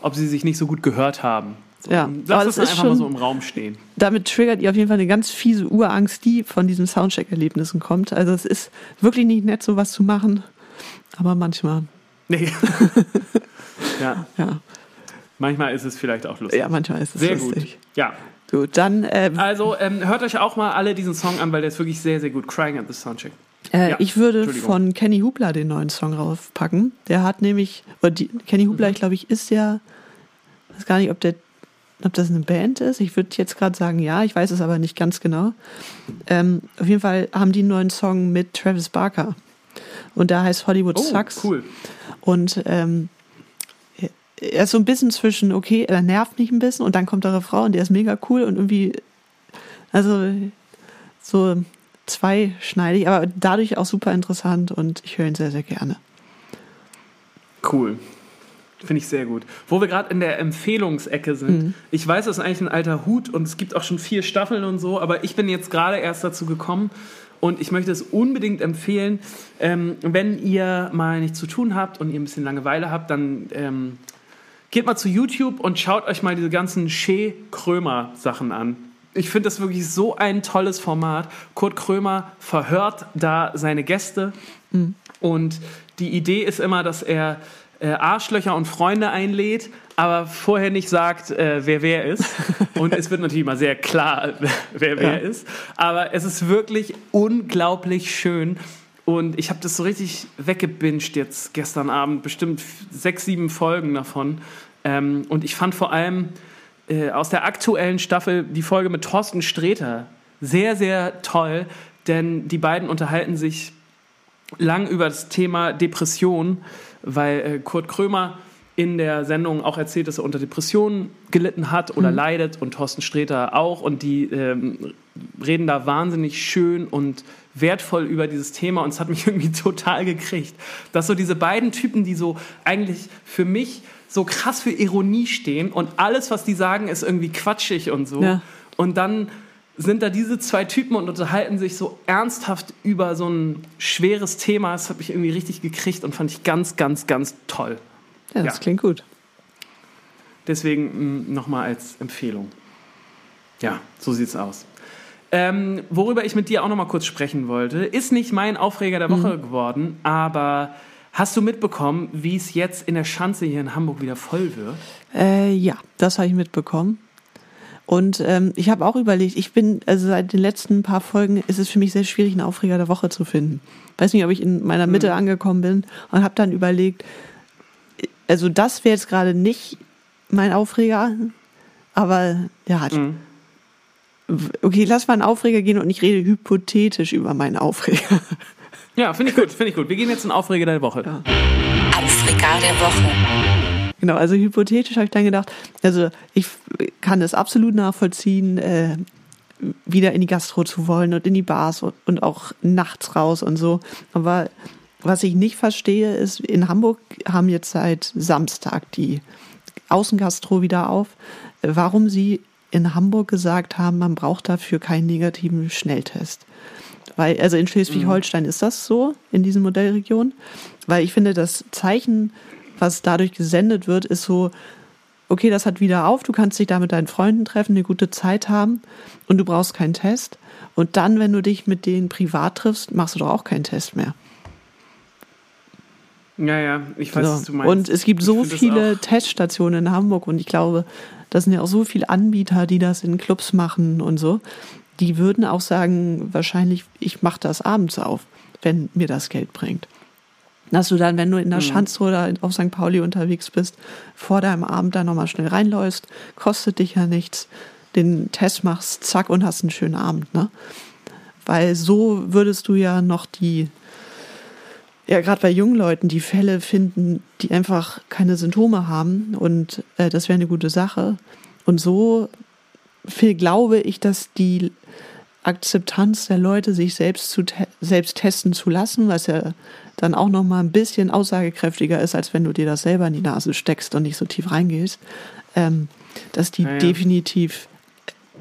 ob sie sich nicht so gut gehört haben. So, ja, Lasst es einfach schon, mal so im Raum stehen. Damit triggert ihr auf jeden Fall eine ganz fiese Urangst, die von diesen Soundcheck-Erlebnissen kommt. Also es ist wirklich nicht nett, sowas zu machen, aber manchmal. Nee. ja. ja. Manchmal ist es vielleicht auch lustig. Ja, manchmal ist es Sehr lustig. Gut. Ja, Gut, dann. Ähm, also ähm, hört euch auch mal alle diesen Song an, weil der ist wirklich sehr, sehr gut. Crying at the Soundcheck. Äh, ja, ich würde von Kenny Hubler den neuen Song raufpacken. Der hat nämlich, oder die, Kenny Hubler, mhm. ich glaube, ich ist ja, weiß gar nicht, ob der, ob das eine Band ist. Ich würde jetzt gerade sagen, ja, ich weiß es aber nicht ganz genau. Ähm, auf jeden Fall haben die einen neuen Song mit Travis Barker. Und da heißt Hollywood oh, Sucks. Cool. Und ähm, er ist so ein bisschen zwischen, okay, er nervt mich ein bisschen und dann kommt der Refrain und der ist mega cool und irgendwie, also so zweischneidig, aber dadurch auch super interessant und ich höre ihn sehr, sehr gerne. Cool. Finde ich sehr gut. Wo wir gerade in der Empfehlungsecke sind. Mhm. Ich weiß, das ist eigentlich ein alter Hut und es gibt auch schon vier Staffeln und so, aber ich bin jetzt gerade erst dazu gekommen und ich möchte es unbedingt empfehlen, ähm, wenn ihr mal nichts zu tun habt und ihr ein bisschen Langeweile habt, dann ähm, Geht mal zu YouTube und schaut euch mal diese ganzen Shea Krömer Sachen an. Ich finde das wirklich so ein tolles Format. Kurt Krömer verhört da seine Gäste mhm. und die Idee ist immer, dass er äh, Arschlöcher und Freunde einlädt, aber vorher nicht sagt, äh, wer wer ist. Und es wird natürlich immer sehr klar, wer wer ja. ist. Aber es ist wirklich unglaublich schön. Und ich habe das so richtig weggebinged jetzt gestern Abend, bestimmt sechs, sieben Folgen davon. Ähm, und ich fand vor allem äh, aus der aktuellen Staffel die Folge mit Thorsten Sträter sehr, sehr toll, denn die beiden unterhalten sich lang über das Thema Depression, weil äh, Kurt Krömer in der Sendung auch erzählt, dass er unter Depressionen gelitten hat oder mhm. leidet und Thorsten Sträter auch. Und die ähm, reden da wahnsinnig schön und wertvoll über dieses Thema und es hat mich irgendwie total gekriegt, dass so diese beiden Typen, die so eigentlich für mich so krass für Ironie stehen und alles, was die sagen, ist irgendwie quatschig und so. Ja. Und dann sind da diese zwei Typen und unterhalten sich so ernsthaft über so ein schweres Thema. Das habe ich irgendwie richtig gekriegt und fand ich ganz, ganz, ganz toll. Ja, das ja. klingt gut. Deswegen mm, nochmal als Empfehlung. Ja, so sieht's aus. Ähm, worüber ich mit dir auch nochmal kurz sprechen wollte, ist nicht mein Aufreger der Woche mhm. geworden, aber hast du mitbekommen, wie es jetzt in der Schanze hier in Hamburg wieder voll wird? Äh, ja, das habe ich mitbekommen. Und ähm, ich habe auch überlegt, ich bin, also seit den letzten paar Folgen ist es für mich sehr schwierig, einen Aufreger der Woche zu finden. Weiß nicht, ob ich in meiner Mitte mhm. angekommen bin und habe dann überlegt, also das wäre jetzt gerade nicht mein Aufreger, aber ja, mhm. okay, lass mal einen Aufreger gehen und ich rede hypothetisch über meinen Aufreger. Ja, finde ich gut, finde ich gut. Wir gehen jetzt in Aufreger der Woche. Ja. Aufreger der Woche. Genau, also hypothetisch habe ich dann gedacht, also ich kann es absolut nachvollziehen, äh, wieder in die Gastro zu wollen und in die Bars und, und auch nachts raus und so. Aber was ich nicht verstehe, ist, in Hamburg haben jetzt seit Samstag die Außengastro wieder auf, warum sie in Hamburg gesagt haben, man braucht dafür keinen negativen Schnelltest. Weil, also in Schleswig-Holstein ist das so, in diesen Modellregionen. Weil ich finde, das Zeichen, was dadurch gesendet wird, ist so, okay, das hat wieder auf, du kannst dich da mit deinen Freunden treffen, eine gute Zeit haben und du brauchst keinen Test. Und dann, wenn du dich mit denen privat triffst, machst du doch auch keinen Test mehr. Ja, ja, ich weiß, so. was du meinst. Und es gibt so viele Teststationen in Hamburg und ich glaube, das sind ja auch so viele Anbieter, die das in Clubs machen und so die würden auch sagen, wahrscheinlich, ich mache das abends auf, wenn mir das Geld bringt. Dass du dann, wenn du in der mhm. Schanze oder auf St. Pauli unterwegs bist, vor deinem Abend da nochmal schnell reinläufst, kostet dich ja nichts, den Test machst, zack, und hast einen schönen Abend, ne? Weil so würdest du ja noch die, ja, gerade bei jungen Leuten, die Fälle finden, die einfach keine Symptome haben und äh, das wäre eine gute Sache. Und so viel glaube ich, dass die Akzeptanz der Leute, sich selbst zu te selbst testen zu lassen, was ja dann auch noch mal ein bisschen aussagekräftiger ist, als wenn du dir das selber in die Nase steckst und nicht so tief reingehst, ähm, dass die ja, ja. definitiv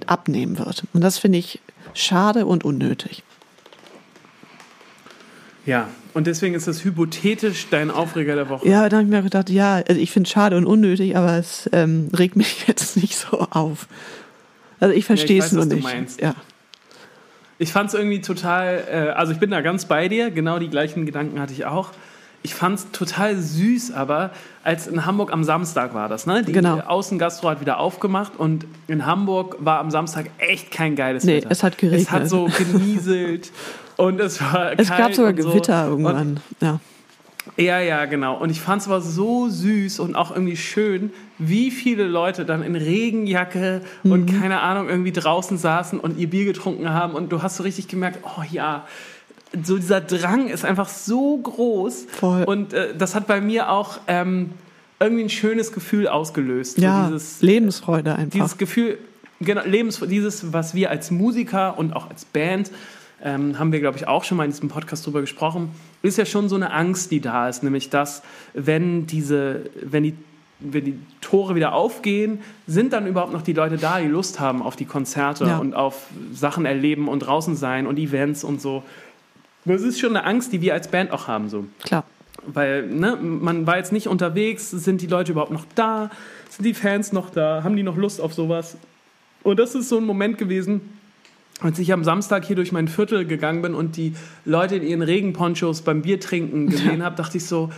abnehmen wird. Und das finde ich schade und unnötig. Ja, und deswegen ist das hypothetisch dein Aufreger der Woche. Ja, da habe ich mir gedacht, ja, also ich finde es schade und unnötig, aber es ähm, regt mich jetzt nicht so auf. Also ich verstehe ja, es nur nicht. Ja. Ich fand es irgendwie total, äh, also ich bin da ganz bei dir, genau die gleichen Gedanken hatte ich auch. Ich fand es total süß, aber als in Hamburg am Samstag war das, ne? Die genau. Außengastro hat wieder aufgemacht und in Hamburg war am Samstag echt kein geiles nee, Wetter. es hat geregnet. Es hat so genieselt und es war Es gab sogar Gewitter so. irgendwann, und, ja. Ja, ja, genau. Und ich fand es aber so süß und auch irgendwie schön, wie viele Leute dann in Regenjacke mhm. und keine Ahnung irgendwie draußen saßen und ihr Bier getrunken haben. Und du hast so richtig gemerkt, oh ja, so dieser Drang ist einfach so groß. Voll. Und äh, das hat bei mir auch ähm, irgendwie ein schönes Gefühl ausgelöst. Ja, so dieses, Lebensfreude einfach. Dieses Gefühl, genau, Lebensfreude, dieses, was wir als Musiker und auch als Band ähm, haben wir, glaube ich, auch schon mal in diesem Podcast drüber gesprochen, ist ja schon so eine Angst, die da ist, nämlich dass, wenn diese, wenn die wenn die Tore wieder aufgehen, sind dann überhaupt noch die Leute da, die Lust haben auf die Konzerte ja. und auf Sachen erleben und draußen sein und Events und so. Das ist schon eine Angst, die wir als Band auch haben. So. Klar. Weil ne, man war jetzt nicht unterwegs, sind die Leute überhaupt noch da, sind die Fans noch da, haben die noch Lust auf sowas? Und das ist so ein Moment gewesen, als ich am Samstag hier durch mein Viertel gegangen bin und die Leute in ihren Regenponchos beim Biertrinken gesehen habe, dachte ich so,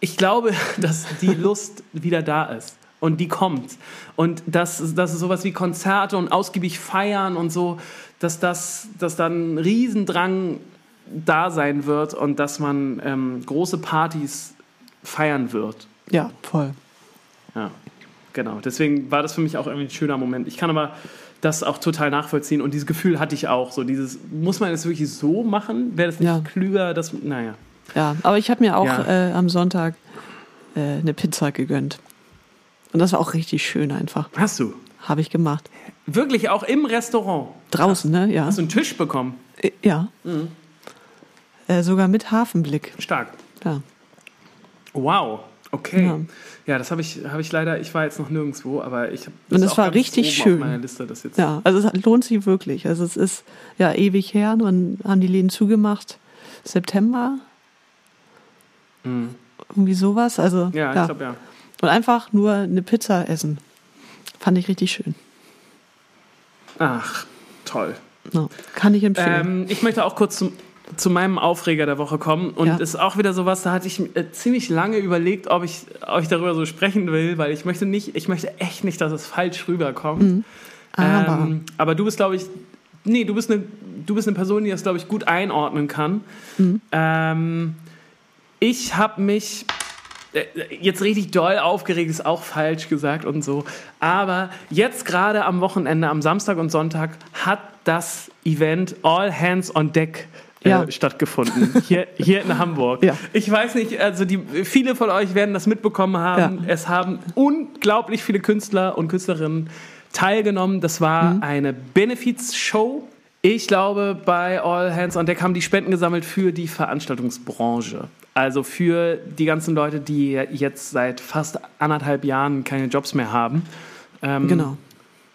ich glaube, dass die Lust wieder da ist. Und die kommt. Und dass, dass sowas wie Konzerte und ausgiebig feiern und so, dass, das, dass da ein Riesendrang da sein wird und dass man ähm, große Partys feiern wird. Ja, voll. Ja, genau. Deswegen war das für mich auch irgendwie ein schöner Moment. Ich kann aber das auch total nachvollziehen und dieses Gefühl hatte ich auch. So dieses, muss man es wirklich so machen? Wäre das nicht ja. klüger? Das, naja. Ja, aber ich habe mir auch ja. äh, am Sonntag äh, eine Pizza gegönnt. Und das war auch richtig schön einfach. Hast du? Habe ich gemacht. Wirklich auch im Restaurant? Draußen, ne? Ja. Hast du einen Tisch bekommen? Äh, ja. Mhm. Äh, sogar mit Hafenblick. Stark. Ja. Wow. Okay. Ja. Ja, das habe ich, hab ich leider, ich war jetzt noch nirgendwo, aber ich habe Und es war richtig schön. ja, also es lohnt sich wirklich. Also es ist ja ewig her, dann haben die Läden zugemacht. September. Mhm. Irgendwie sowas. Also, ja, ja. ich glaube ja. Und einfach nur eine Pizza essen. Fand ich richtig schön. Ach, toll. No, kann ich empfehlen. Ähm, ich möchte auch kurz zum zu meinem Aufreger der Woche kommen. Und Ja. ist auch wieder sowas, da hatte ich äh, ziemlich lange überlegt, ob ich, ich darüber so sprechen will, weil ich möchte nicht, ich möchte echt nicht, dass es falsch rüberkommt. Mhm. Aber Ähm, aber du bist, glaube ich, nee, du bist eine, du bist eine Person, die das, glaube ich, gut einordnen kann. Mhm. Ähm, ich habe mich äh, jetzt richtig doll aufgeregt, ist auch falsch gesagt und so. Aber jetzt gerade am Wochenende, am Samstag und Sonntag, hat das Event All Hands on Deck äh, Ja. stattgefunden. Hier, hier in Hamburg. Ja. Ich weiß nicht, also die, viele von euch werden das mitbekommen haben. Ja. Es haben unglaublich viele Künstler und Künstlerinnen teilgenommen. Das war Mhm. eine Benefizshow. Ich glaube, bei All Hands on Deck haben die Spenden gesammelt für die Veranstaltungsbranche. Also für die ganzen Leute, die jetzt seit fast anderthalb Jahren keine Jobs mehr haben, ähm, genau.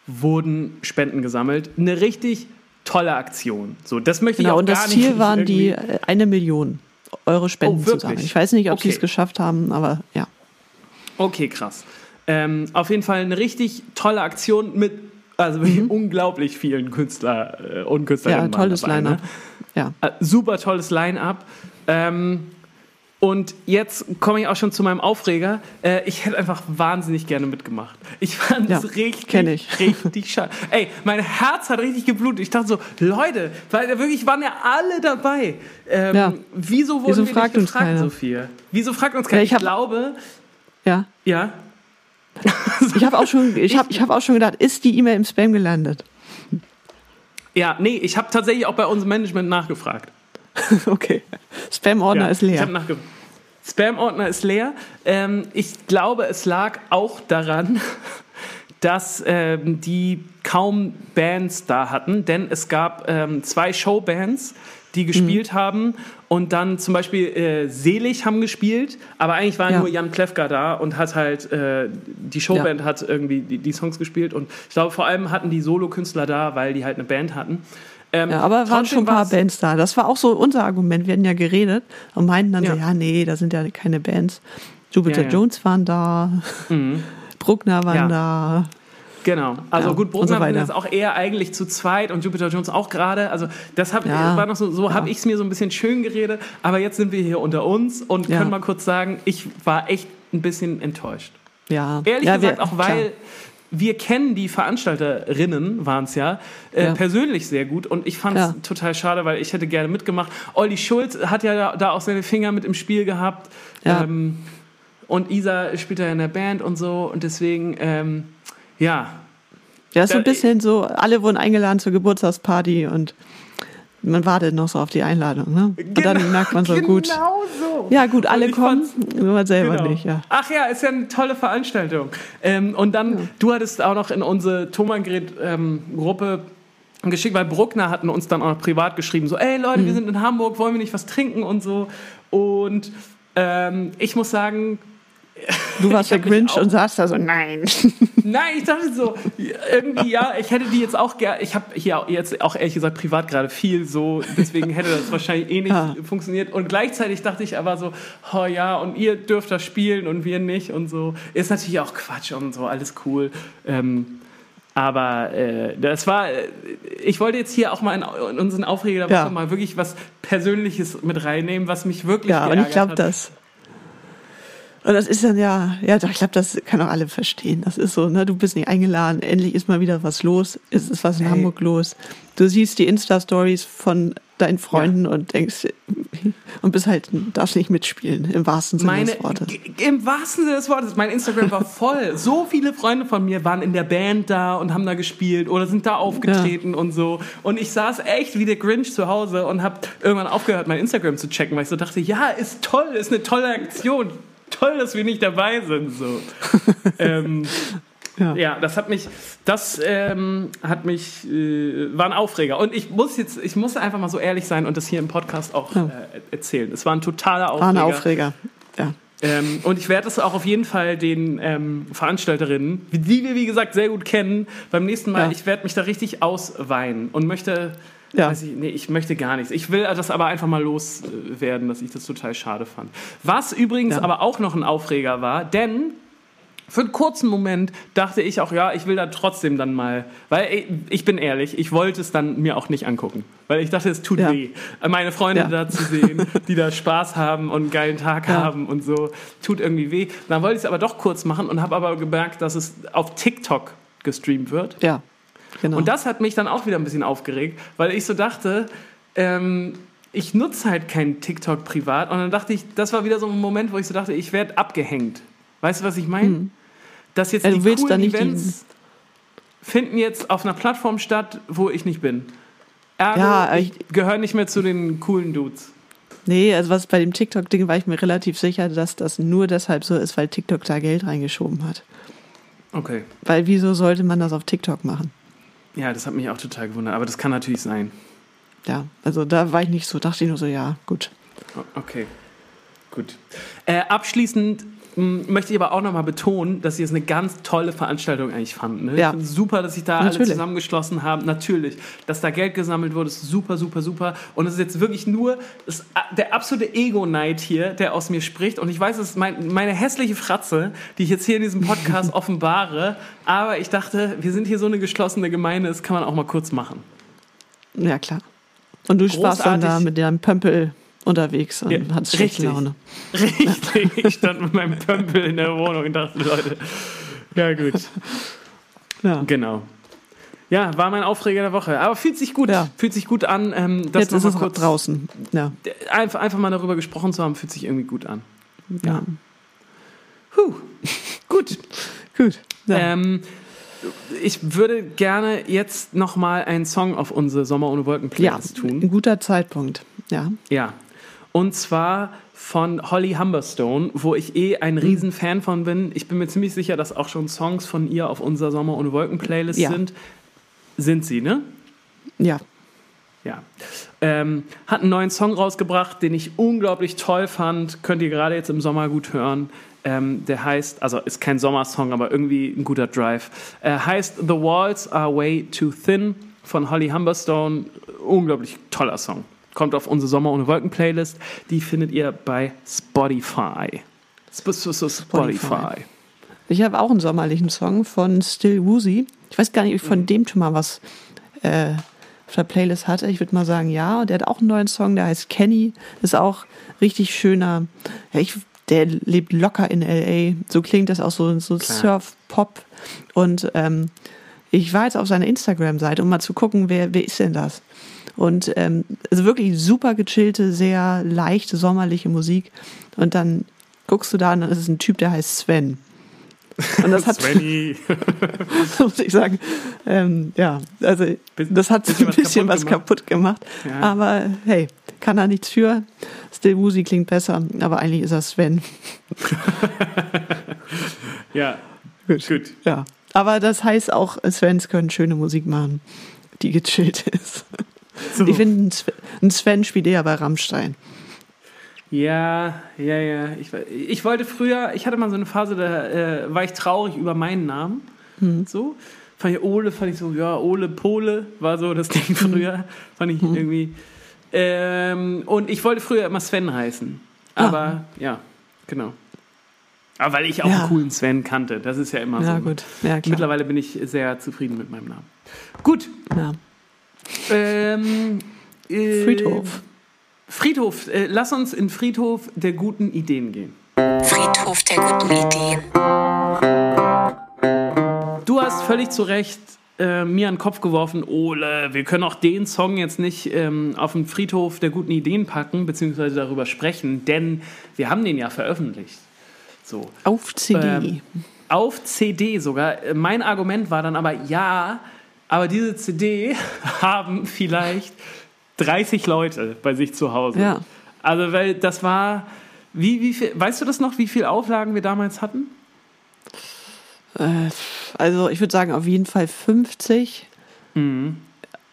wurden Spenden gesammelt. Eine richtig tolle Aktion. So, das möchte Genau, ich auch und das Ziel waren die äh, eine Million Euro Spenden Oh, wirklich? zusammen. Ich weiß nicht, ob sie Okay. es geschafft haben, aber ja. Okay, krass. Ähm, auf jeden Fall eine richtig tolle Aktion mit also wirklich unglaublich vielen Künstler äh, und Künstlerinnen. Mhm. Ja, tolles dabei, Line-up. Ne? Ja. Äh, super tolles Line-up. Ähm, und jetzt komme ich auch schon zu meinem Aufreger. Äh, ich hätte einfach wahnsinnig gerne mitgemacht. Ich fand Ja, es richtig, kenn ich. richtig schade. Ey, mein Herz hat richtig geblutet. Ich dachte so, Leute, weil wirklich waren ja alle dabei. Ähm, Ja. Wieso wurden Wieso wir fragt nicht uns gefragt, keiner? Sophia? Wieso fragt uns keiner? Ja, ich ich glaube, Ja. ja. Ich habe auch schon, ich habe, ich habe auch schon gedacht, ist die E-Mail im Spam gelandet? Ja, nee, ich habe tatsächlich auch bei unserem Management nachgefragt. okay. Spam-Ordner ja, ist Ich leer. habe nachgefragt. Spam-Ordner ist leer. Ähm, ich glaube, es lag auch daran, dass ähm, die kaum Bands da hatten, denn es gab ähm, zwei Showbands, die gespielt Mhm. haben und dann zum Beispiel äh, Selig haben gespielt, aber eigentlich war Ja. nur Jan Plewka da und hat halt, äh, die Showband hat irgendwie die, die Songs gespielt und ich glaube vor allem hatten die Solokünstler da, weil die halt eine Band hatten. Ähm, Ja, aber waren schon ein paar Bands da. Das war auch so unser Argument. Wir hatten ja geredet und meinten dann so, Ja. ja, nee, da sind ja keine Bands. Jupiter Ja, ja. Jones waren da, Bruckner waren Ja. da. Genau. Also Ja, gut, Bruckner so jetzt auch eher eigentlich zu zweit und Jupiter Jones auch gerade. Also das hab, Ja. war noch so, so habe ich es mir so ein bisschen schön geredet. Aber jetzt sind wir hier unter uns und Ja. können mal kurz sagen, ich war echt ein bisschen enttäuscht. Ja. Ehrlich ja, gesagt wir- auch, weil wir kennen die Veranstalterinnen, waren es ja, äh, Ja. persönlich sehr gut und ich fand es Ja. total schade, weil ich hätte gerne mitgemacht. Olli Schulz hat ja da, da auch seine Finger mit im Spiel gehabt Ja. ähm, und Isa spielt ja in der Band und so und deswegen, ähm, ja, Ja, ist so ein bisschen so, alle wurden eingeladen zur Geburtstagsparty und man wartet noch so auf die Einladung. Ne? Und dann merkt man so, gut. Genau so. Ja, gut, alle kommen, nur man selber Genau. nicht. Ja. Ach ja, ist ja eine tolle Veranstaltung. Ähm, und dann, du hattest auch noch in unsere Thomangred-Gruppe geschickt, weil Bruckner hatten uns dann auch noch privat geschrieben, so, ey Leute, Mhm. wir sind in Hamburg, wollen wir nicht was trinken und so. Und ähm, ich muss sagen, Du warst der Grinch und saßt da so, nein. Nein, ich dachte so, irgendwie ja, ich hätte die jetzt auch gerne, ich habe hier jetzt auch ehrlich gesagt privat gerade viel so, deswegen hätte das wahrscheinlich eh nicht Ja. funktioniert. Und gleichzeitig dachte ich aber so, oh ja, und ihr dürft das spielen und wir nicht und so. Ist natürlich auch Quatsch und so, alles cool. Ähm, aber äh, das war, äh, ich wollte jetzt hier auch mal in, in unseren Aufreger Ja. Mal wirklich was Persönliches mit reinnehmen, was mich wirklich Ja, und ich glaube, das. Und das ist dann ja, ja, ich glaube, das kann auch alle verstehen. Das ist so, ne, du bist nicht eingeladen, endlich ist mal wieder was los, es ist was in Ey. Hamburg los. Du siehst die Insta-Stories von deinen Freunden und denkst, und bist halt, darfst nicht mitspielen, im wahrsten Sinne Meine, des Wortes. Im wahrsten Sinne des Wortes. Mein Instagram war voll. So viele Freunde von mir waren in der Band da und haben da gespielt oder sind da aufgetreten und so. Und ich saß echt wie der Grinch zu Hause und habe irgendwann aufgehört, mein Instagram zu checken, weil ich so dachte, ja, ist toll, ist eine tolle Aktion. Toll, dass wir nicht dabei sind. So. ähm, Ja. ja, das hat mich, das ähm, hat mich, äh, war ein Aufreger. Und ich muss jetzt, ich muss einfach mal so ehrlich sein und das hier im Podcast auch Ja. äh, erzählen. Es war ein totaler Aufreger. War ein Aufreger. Ja. Ähm, und ich werde es auch auf jeden Fall den ähm, Veranstalterinnen, die wir wie gesagt sehr gut kennen, beim nächsten Mal, Ja. ich werde mich da richtig ausweinen und möchte, Ja. weiß ich, nee, ich möchte gar nichts. Ich will das aber einfach mal loswerden, dass ich das total schade fand. Was übrigens Ja. aber auch noch ein Aufreger war, denn für einen kurzen Moment dachte ich auch, ja, ich will da trotzdem dann mal, weil ich bin ehrlich, ich wollte es dann mir auch nicht angucken, weil ich dachte, es tut ja. weh, meine Freunde ja. da zu sehen, die da Spaß haben und einen geilen Tag ja. haben und so, tut irgendwie weh. Dann wollte ich es aber doch kurz machen und habe aber gemerkt, dass es auf TikTok gestreamt wird. Ja, genau. Und das hat mich dann auch wieder ein bisschen aufgeregt, weil ich so dachte, ähm, ich nutze halt kein TikTok privat und dann dachte ich, das war wieder so ein Moment, wo ich so dachte, ich werde abgehängt. Weißt du, was ich meine? Hm dass jetzt also die coolen Events finden jetzt auf einer Plattform statt, wo ich nicht bin. Ergo, ja, ich, ich gehöre nicht mehr zu den coolen Dudes. Nee, also was bei dem TikTok-Ding war ich mir relativ sicher, dass das nur deshalb so ist, weil TikTok da Geld reingeschoben hat. Okay. Weil wieso sollte man das auf TikTok machen? Ja, das hat mich auch total gewundert, aber das kann natürlich sein. Ja, also da war ich nicht so, dachte ich nur so, ja, gut. Okay, gut. Äh, abschließend möchte ich aber auch nochmal betonen, dass sie es eine ganz tolle Veranstaltung eigentlich fanden. Ne? Ja. Ich finde super, dass sich da Natürlich. alle zusammengeschlossen haben. Natürlich, dass da Geld gesammelt wurde, ist super, super, super. Und es ist jetzt wirklich nur das, der absolute Ego-Night hier, der aus mir spricht. Und ich weiß, es ist mein, meine hässliche Fratze, die ich jetzt hier in diesem Podcast offenbare. Aber ich dachte, wir sind hier so eine geschlossene Gemeinde, das kann man auch mal kurz machen. Ja, klar. Und du sparst dann da mit deinem Pömpel unterwegs und ja, hat schlechte Laune. Richtig, ich stand mit meinem Pömpel in der Wohnung und dachte, Leute, ja gut. Ja. Genau. Ja, war mein Aufreger der Woche. Aber fühlt sich gut, ja. fühlt sich gut an. Ähm, das Jetzt ist es kurz draußen. Ja. Einfach, einfach mal darüber gesprochen zu haben, fühlt sich irgendwie gut an. Ja. Huh. gut. gut. Ja. Ähm, ich würde gerne jetzt nochmal einen Song auf unsere Sommer ohne Wolken Playlist ja, tun. Ein guter Zeitpunkt. Ja. Ja. Und zwar von Holly Humberstone, wo ich eh ein mhm. Riesenfan von bin. Ich bin mir ziemlich sicher, dass auch schon Songs von ihr auf unserer Sommer ohne Wolken Playlist ja. sind. Sind sie, ne? Ja. Ja. Ähm, hat einen neuen Song rausgebracht, den ich unglaublich toll fand. Könnt ihr gerade jetzt im Sommer gut hören. Ähm, der heißt, also ist kein Sommersong, aber irgendwie ein guter Drive. Äh, heißt The Walls Are Way Too Thin von Holly Humberstone. Unglaublich toller Song kommt auf unsere Sommer ohne Wolken Playlist. Die findet ihr bei Spotify. Spotify. Ich habe auch einen sommerlichen Song von Still Woozy. Ich weiß gar nicht, ob ich von mhm. dem schon mal was äh, auf der Playlist hatte. Ich würde mal sagen, ja. Und der hat auch einen neuen Song, der heißt Kenny. Ist auch richtig schöner. Ja, ich, der lebt locker in L.A. So klingt das auch so, so Surf-Pop. Und ähm, ich war jetzt auf seiner Instagram-Seite, um mal zu gucken, wer, wer ist denn das? Und ähm, also wirklich super gechillte, sehr leichte, sommerliche Musik. Und dann guckst du da und dann ist es ein Typ, der heißt Sven. Und das hat, muss ich sagen, ähm, ja, also das hat ein bisschen was kaputt gemacht. Was kaputt gemacht. Ja. Aber hey, kann da nichts für. Still Woozy klingt besser, aber eigentlich ist er Sven. ja, gut. gut. Ja, aber das heißt auch, Svens können schöne Musik machen, die gechillt ist. So. Ich finde, ein Sven spielt eher bei Rammstein. Ja, ja, ja. Ich, ich wollte früher, ich hatte mal so eine Phase, da äh, war ich traurig über meinen Namen. Hm. So. Fand ich Ole, fand ich so, ja, Ole Pole war so das Ding hm. früher. Hm. Fand ich hm. irgendwie. Ähm, und ich wollte früher immer Sven heißen. Aber ah. ja, genau. Aber weil ich auch ja. einen coolen Sven kannte. Das ist ja immer ja, so. Gut. Ja, klar. Mittlerweile bin ich sehr zufrieden mit meinem Namen. Gut. Ja. Ähm, äh, Friedhof. Friedhof. Äh, lass uns in Friedhof der guten Ideen gehen. Friedhof der guten Ideen. Du hast völlig zu Recht äh, mir an den Kopf geworfen, Ole, wir können auch den Song jetzt nicht ähm, auf den Friedhof der guten Ideen packen, beziehungsweise darüber sprechen, denn wir haben den ja veröffentlicht. So. Auf CD. Ähm, auf CD sogar. Mein Argument war dann aber, ja, aber diese CD haben vielleicht 30 Leute bei sich zu Hause. Ja. Also, weil das war, wie, wie viel, weißt du das noch, wie viele Auflagen wir damals hatten? Äh, also, ich würde sagen, auf jeden Fall 50. Mhm.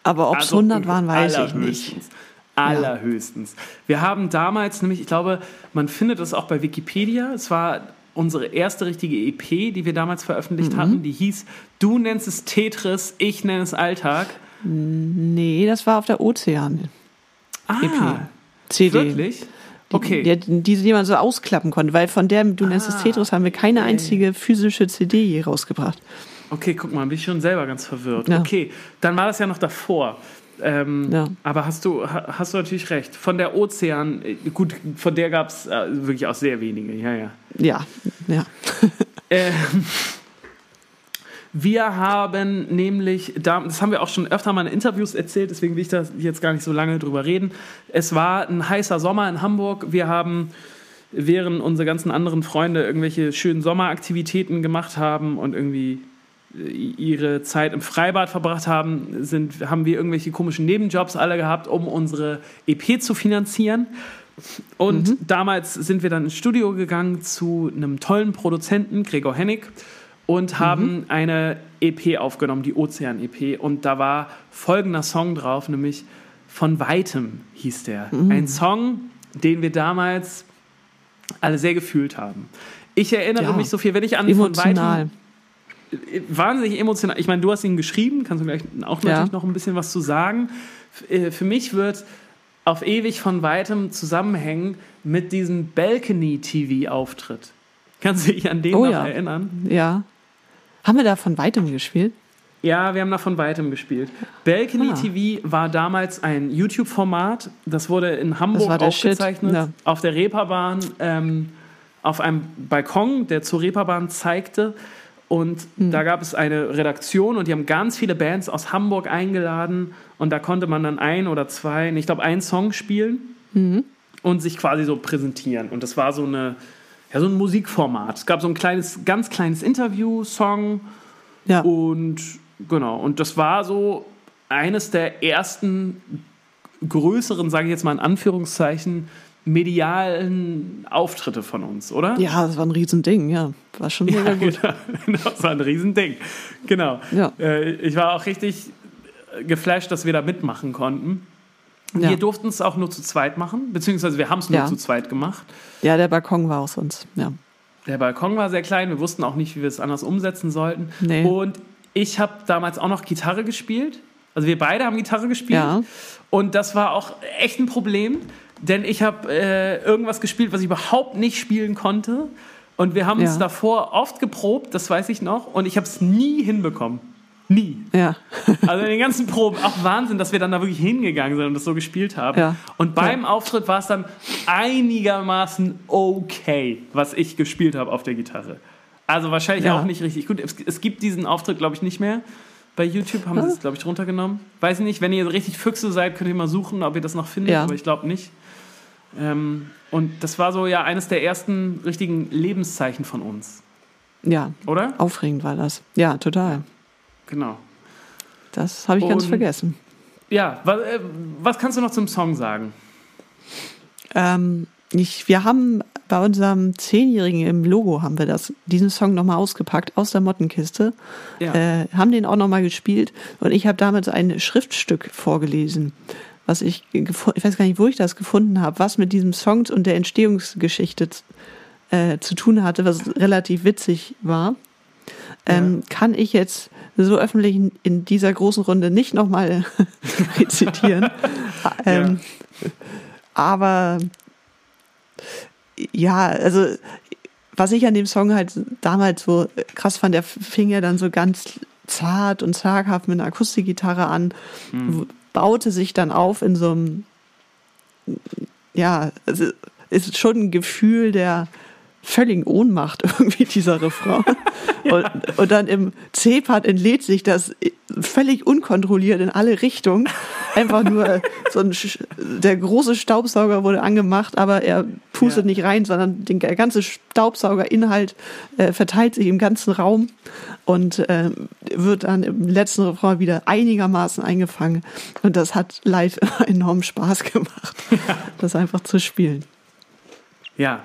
Aber ob es also 100 waren, weiß ich nicht. Allerhöchstens. Ja. Wir haben damals nämlich, ich glaube, man findet das auch bei Wikipedia, es war unsere erste richtige EP, die wir damals veröffentlicht mhm. hatten, die hieß Du nennst es Tetris, ich nenne es Alltag. Nee, das war auf der Ozean. Ah, EP. CD. Wirklich? Die, Okay. Die, die, die man so ausklappen konnte, weil von der, du nennst es Ah, Tetris, haben wir keine okay. einzige physische CD je rausgebracht. Okay, guck mal, bin ich schon selber ganz verwirrt. Ja. Okay, dann war das ja noch davor. Ähm, Ja. Aber hast du, ha- hast du natürlich recht. Von der Ozean, äh, gut, von der gab es äh, wirklich auch sehr wenige, ja, ja. Ja, ja. Ähm, wir haben nämlich, da- das haben wir auch schon öfter mal in Interviews erzählt, deswegen will ich da jetzt gar nicht so lange drüber reden. Es war ein heißer Sommer in Hamburg. Wir haben, während unsere ganzen anderen Freunde irgendwelche schönen Sommeraktivitäten gemacht haben und irgendwie ihre Zeit im Freibad verbracht haben, sind, haben wir irgendwelche komischen Nebenjobs alle gehabt, um unsere EP zu finanzieren. Und damals sind wir dann ins Studio gegangen zu einem tollen Produzenten, Gregor Hennig, und haben eine EP aufgenommen, die Ozean-EP. Und da war folgender Song drauf, nämlich Von Weitem hieß der. Ein Song, den wir damals alle sehr gefühlt haben. Ich erinnere Ja. mich so viel, wenn ich an Emotional. Von Weitem wahnsinnig emotional. Ich meine, du hast ihn geschrieben, kannst du gleich auch Ja. natürlich noch ein bisschen was zu sagen. Äh, Für mich wird auf ewig von weitem zusammenhängen mit diesem Balcony-TV-Auftritt. Kannst du dich an den Oh noch ja. erinnern? Ja. Haben wir da von weitem gespielt? Ja, wir haben da von weitem gespielt. Balcony Ah. TV war damals ein YouTube-Format. Das wurde in Hamburg aufgezeichnet, Ja. auf der Reeperbahn, ähm, auf einem Balkon, der zur Reeperbahn zeigte. Und Hm. da gab es eine Redaktion und die haben ganz viele Bands aus Hamburg eingeladen. Und da konnte man dann ein oder zwei, ich glaube, einen Song spielen Mhm. und sich quasi so präsentieren. Und das war so eine, ja, so ein Musikformat. Es gab so ein kleines, ganz kleines Interview, Song, Ja. und genau, und das war so eines der ersten größeren, sage ich jetzt mal in Anführungszeichen, medialen Auftritte von uns, oder? Ja, das war ein Riesending, ja. War schon Ja, mega gut. genau. Das war ein Riesending. Genau. Ja. Äh, Ich war auch richtig äh, geflasht, dass wir da mitmachen konnten. Ja. Wir durften es auch nur zu zweit machen, beziehungsweise wir haben es nur Ja. zu zweit gemacht. Ja, der Balkon war aus uns. Ja. Der Balkon war sehr klein, wir wussten auch nicht, wie wir es anders umsetzen sollten. Nee. Und ich habe damals auch noch Gitarre gespielt. Also wir beide haben Gitarre gespielt. Ja. Und das war auch echt ein Problem, denn ich habe äh, irgendwas gespielt, was ich überhaupt nicht spielen konnte. Und wir haben Ja. es davor oft geprobt, das weiß ich noch, und ich habe es nie hinbekommen. Nie. Ja. Also in den ganzen Proben, auch Wahnsinn, dass wir dann da wirklich hingegangen sind und das so gespielt haben. Ja. Und beim Auftritt war es dann einigermaßen okay, was ich gespielt habe auf der Gitarre. Also wahrscheinlich Ja. auch nicht richtig gut. Es, es gibt diesen Auftritt, glaube ich, nicht mehr. Bei YouTube haben sie es, glaube ich, drunter genommen. Weiß ich nicht, wenn ihr richtig Füchse seid, könnt ihr mal suchen, ob ihr das noch findet, Ja. aber ich glaube nicht. Ähm, und das war so ja eines der ersten richtigen Lebenszeichen von uns, Ja. oder? Aufregend war das. Ja, total. Genau. Das habe ich ganz Und- vergessen. Ja, was, äh, was kannst du noch zum Song sagen? Ähm, ich, wir haben bei unserem Zehnjährigen im Logo haben wir das, diesen Song nochmal ausgepackt aus der Mottenkiste, Ja. äh, haben den auch nochmal gespielt und ich habe damals ein Schriftstück vorgelesen, was ich, ich weiß gar nicht, wo ich das gefunden habe, was mit diesem Song und der Entstehungsgeschichte äh, zu tun hatte, was relativ witzig war. Ähm, Kann ich jetzt so öffentlich in, dieser großen Runde nicht nochmal rezitieren. ähm, aber ja, also was ich an dem Song halt damals so krass fand, der fing ja dann so ganz zart und zaghaft mit einer Akustikgitarre an, w- baute sich dann auf in so einem, ja, also ist schon ein Gefühl der völligen Ohnmacht irgendwie dieser Refrain. und, und dann im C-Part entlädt sich das völlig unkontrolliert in alle Richtungen. Einfach nur so ein, der große Staubsauger wurde angemacht, aber er pustet Ja. nicht rein, sondern den, der ganze Staubsaugerinhalt äh, verteilt sich im ganzen Raum und äh, wird dann im letzten Refrain wieder einigermaßen eingefangen. Und das hat live enorm Spaß gemacht, das einfach zu spielen. Ja,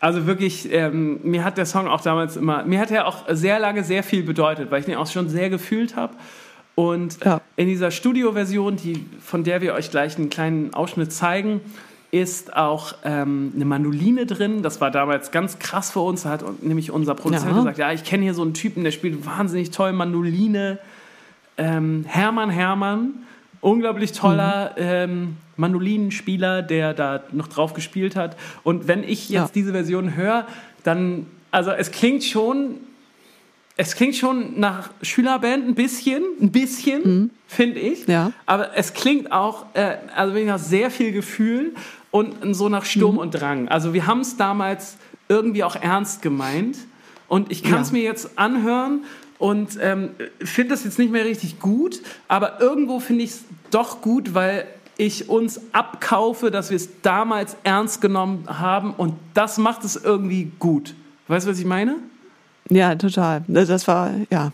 also wirklich, ähm, mir hat der Song auch damals immer, mir hat er auch sehr lange sehr viel bedeutet, weil ich den auch schon sehr gefühlt habe. Und Ja. in dieser Studioversion, die, von der wir euch gleich einen kleinen Ausschnitt zeigen, ist auch ähm, eine Mandoline drin. Das war damals ganz krass für uns. Da hat nämlich unser Produzent Ja. gesagt, ja, ich kenne hier so einen Typen, der spielt wahnsinnig toll Mandoline. Ähm, Hermann Hermann. Unglaublich toller mhm. ähm, Mandolinenspieler, der da noch drauf gespielt hat. Und wenn ich jetzt ja. diese Version höre, dann, also es klingt schon, es klingt schon nach Schülerband ein bisschen, ein bisschen, mhm. finde ich. Ja. Aber es klingt auch, äh, also wenn ich nach sehr viel Gefühl und so nach Sturm mhm. und Drang. Also wir haben es damals irgendwie auch ernst gemeint. Und ich kann es ja. mir jetzt anhören und ähm, finde das jetzt nicht mehr richtig gut, aber irgendwo finde ich es doch gut, weil ich uns abkaufe, dass wir es damals ernst genommen haben und das macht es irgendwie gut. Weißt du, was ich meine? Ja, total. Das war, ja.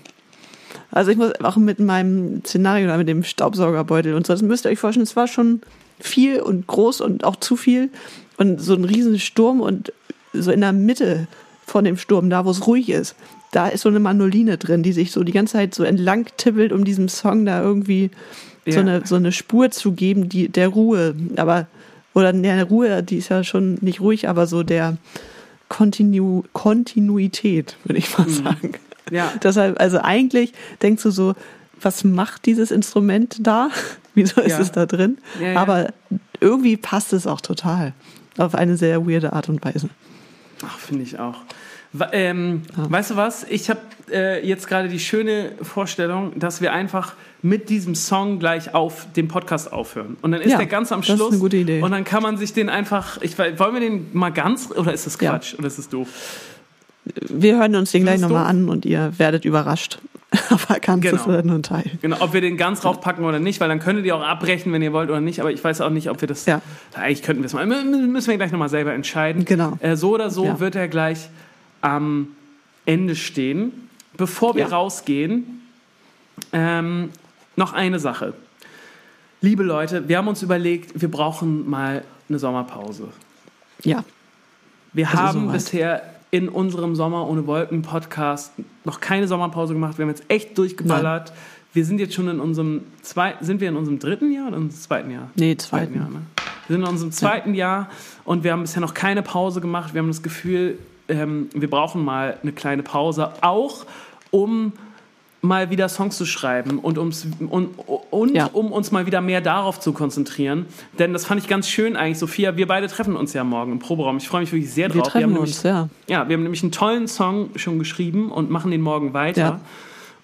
Also ich muss auch mit meinem Szenario da mit dem Staubsaugerbeutel und so, das müsst ihr euch vorstellen, es war schon viel und groß und auch zu viel und so ein riesen Sturm und so in der Mitte von dem Sturm, da wo es ruhig ist, da ist so eine Mandoline drin, die sich so die ganze Zeit so entlang tippelt, um diesem Song da irgendwie ja. so, eine, so eine Spur zu geben, die der Ruhe, aber oder der Ruhe, die ist ja schon nicht ruhig, aber so der Kontinu Kontinuität, würde ich mal mhm. sagen. Ja. Deshalb, also eigentlich denkst du so, was macht dieses Instrument da? Wieso ist ja. es da drin? Ja. Aber irgendwie passt es auch total. Auf eine sehr weirde Art und Weise. Ach, finde ich auch. Ähm, ja. Weißt du was? Ich habe äh, jetzt gerade die schöne Vorstellung, dass wir einfach mit diesem Song gleich auf dem Podcast aufhören. Und dann ist ja, der ganz am Schluss. Das ist eine gute Idee. Und dann kann man sich den einfach. Ich, wollen wir den mal ganz oder ist das Quatsch ja. oder ist das doof? Wir hören uns den gleich nochmal an und ihr werdet überrascht. Aber ganz genau. ist nur ein Teil. Genau, ob wir den ganz draufpacken oder nicht, weil dann könntet ihr auch abbrechen, wenn ihr wollt oder nicht. Aber ich weiß auch nicht, ob wir das. Ja. Eigentlich könnten wir es mal. Müssen wir gleich nochmal selber entscheiden. Genau. Äh, so oder so ja. wird er gleich am Ende stehen. Bevor wir ja. rausgehen, ähm, noch eine Sache. Liebe Leute, wir haben uns überlegt, wir brauchen mal eine Sommerpause. Ja. Wir haben soweit. bisher in unserem Sommer ohne Wolken Podcast noch keine Sommerpause gemacht. Wir haben jetzt echt durchgeballert. Nein. Wir sind jetzt schon in unserem zweiten, sind wir in unserem dritten Jahr oder in unserem zweiten Jahr? Nee, zweiten, zweiten Jahr. Ne? Wir sind in unserem zweiten ja. Jahr und wir haben bisher noch keine Pause gemacht. Wir haben das Gefühl, ähm, wir brauchen mal eine kleine Pause, auch um mal wieder Songs zu schreiben und, ums, und, und ja. um uns mal wieder mehr darauf zu konzentrieren. Denn das fand ich ganz schön eigentlich, Sophia. Wir beide treffen uns ja morgen im Proberaum. Ich freue mich wirklich sehr wir drauf. Treffen wir uns, nämlich, ja. ja. wir haben nämlich einen tollen Song schon geschrieben und machen den morgen weiter. Ja.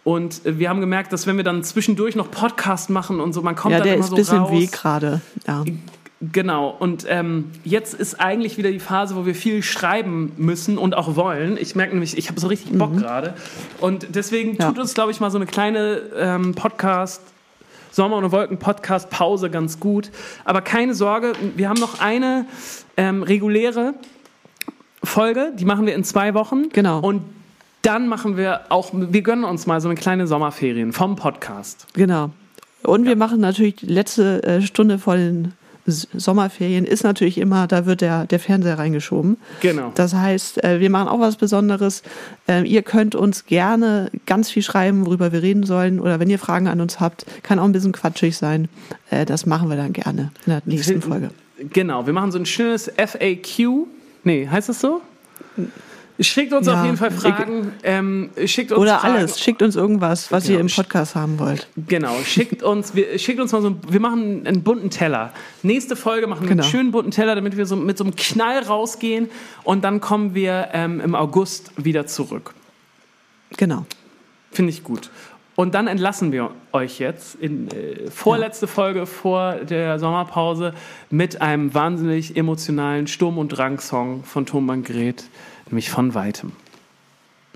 Und wir haben gemerkt, dass wenn wir dann zwischendurch noch Podcast machen und so, man kommt ja, dann immer so raus. Ja, der ist ein bisschen Weg gerade. Ja. Genau, und ähm, jetzt ist eigentlich wieder die Phase, wo wir viel schreiben müssen und auch wollen. Ich merke nämlich, ich habe so richtig Bock mhm. gerade. Und deswegen ja. tut uns, glaube ich, mal so eine kleine ähm, Podcast, Sommer und Wolken Podcast Pause ganz gut. Aber keine Sorge, wir haben noch eine ähm, reguläre Folge, die machen wir in zwei Wochen. Genau. Und dann machen wir auch, wir gönnen uns mal so eine kleine Sommerferien vom Podcast. Genau. Und ja. wir machen natürlich die letzte äh, Stunde vor den Sommerferien ist natürlich immer, da wird der, der Fernseher reingeschoben. Genau. Das heißt, äh, wir machen auch was Besonderes. Ähm, ihr könnt uns gerne ganz viel schreiben, worüber wir reden sollen. Oder wenn ihr Fragen an uns habt, kann auch ein bisschen quatschig sein. Äh, das machen wir dann gerne in der nächsten Folge. Genau, wir machen so ein schönes FAQ. Nee, heißt das so? Schickt uns ja, auf jeden Fall Fragen. Ähm, schickt uns oder Fragen. alles. Schickt uns irgendwas, was genau. ihr im Podcast haben wollt. Genau. Schickt uns, wir, schickt uns mal so, wir machen einen bunten Teller. Nächste Folge machen wir genau. einen schönen bunten Teller, damit wir so mit so einem Knall rausgehen und dann kommen wir ähm, im August wieder zurück. Genau. Finde ich gut. Und dann entlassen wir euch jetzt in äh, vorletzte ja. Folge vor der Sommerpause mit einem wahnsinnig emotionalen Sturm- und Drang-Song von Tonbank Gerät nämlich von weitem.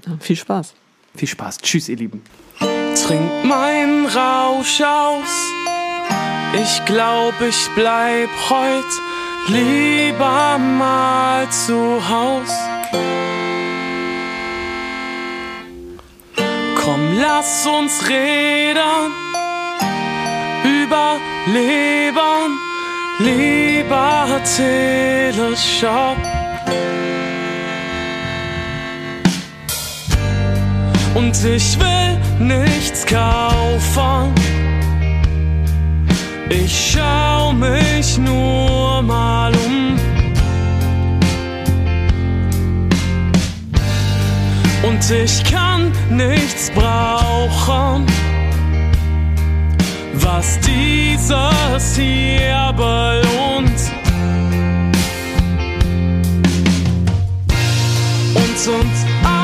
Ja, viel Spaß. Viel Spaß. Tschüss, ihr Lieben. Trink mein Rausch aus. Ich glaub, ich bleib heut lieber mal zu Haus. Komm, lass uns reden über Leben, lieber Teleshop. Und ich will nichts kaufen. Ich schau mich nur mal um. Und ich kann nichts brauchen, was dieses hier belohnt. Und uns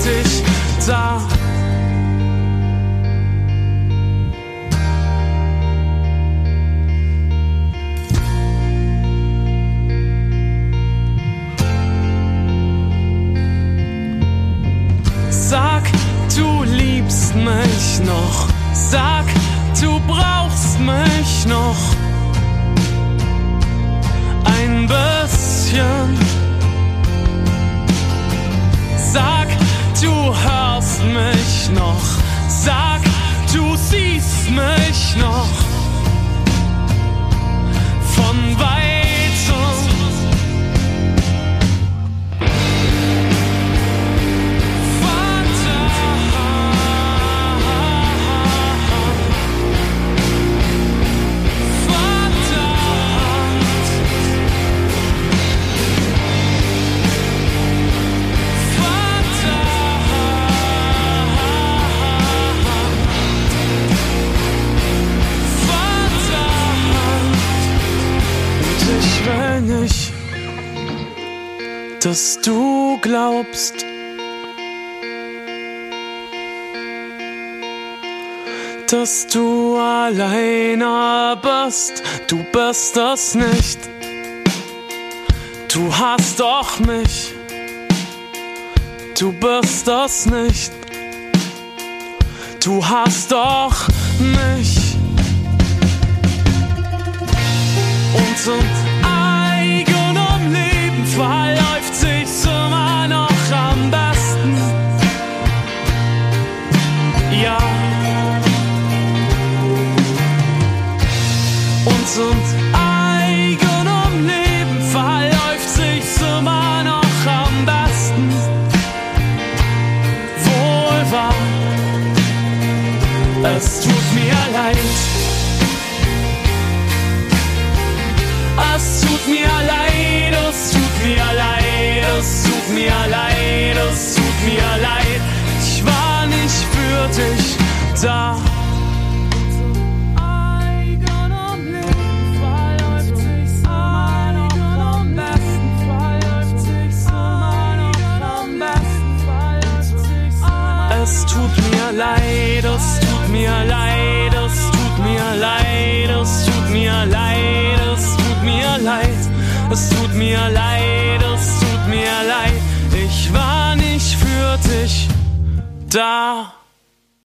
für dich da. Sag, du liebst mich noch. Sag, du brauchst mich noch. Ein bisschen. Du hörst mich noch. Sag, du siehst mich noch. Dass du glaubst, dass du alleine bist. Du bist es nicht. Du hast doch mich. Du bist es nicht. Du hast doch mich. Und zum tut mir leid, es tut mir leid, es tut mir leid, es tut mir leid. Ich war nicht für dich da. Es tut mir leid, es tut mir leid, mir leid, es tut mir leid, es tut mir leid. Ich war nicht für dich da.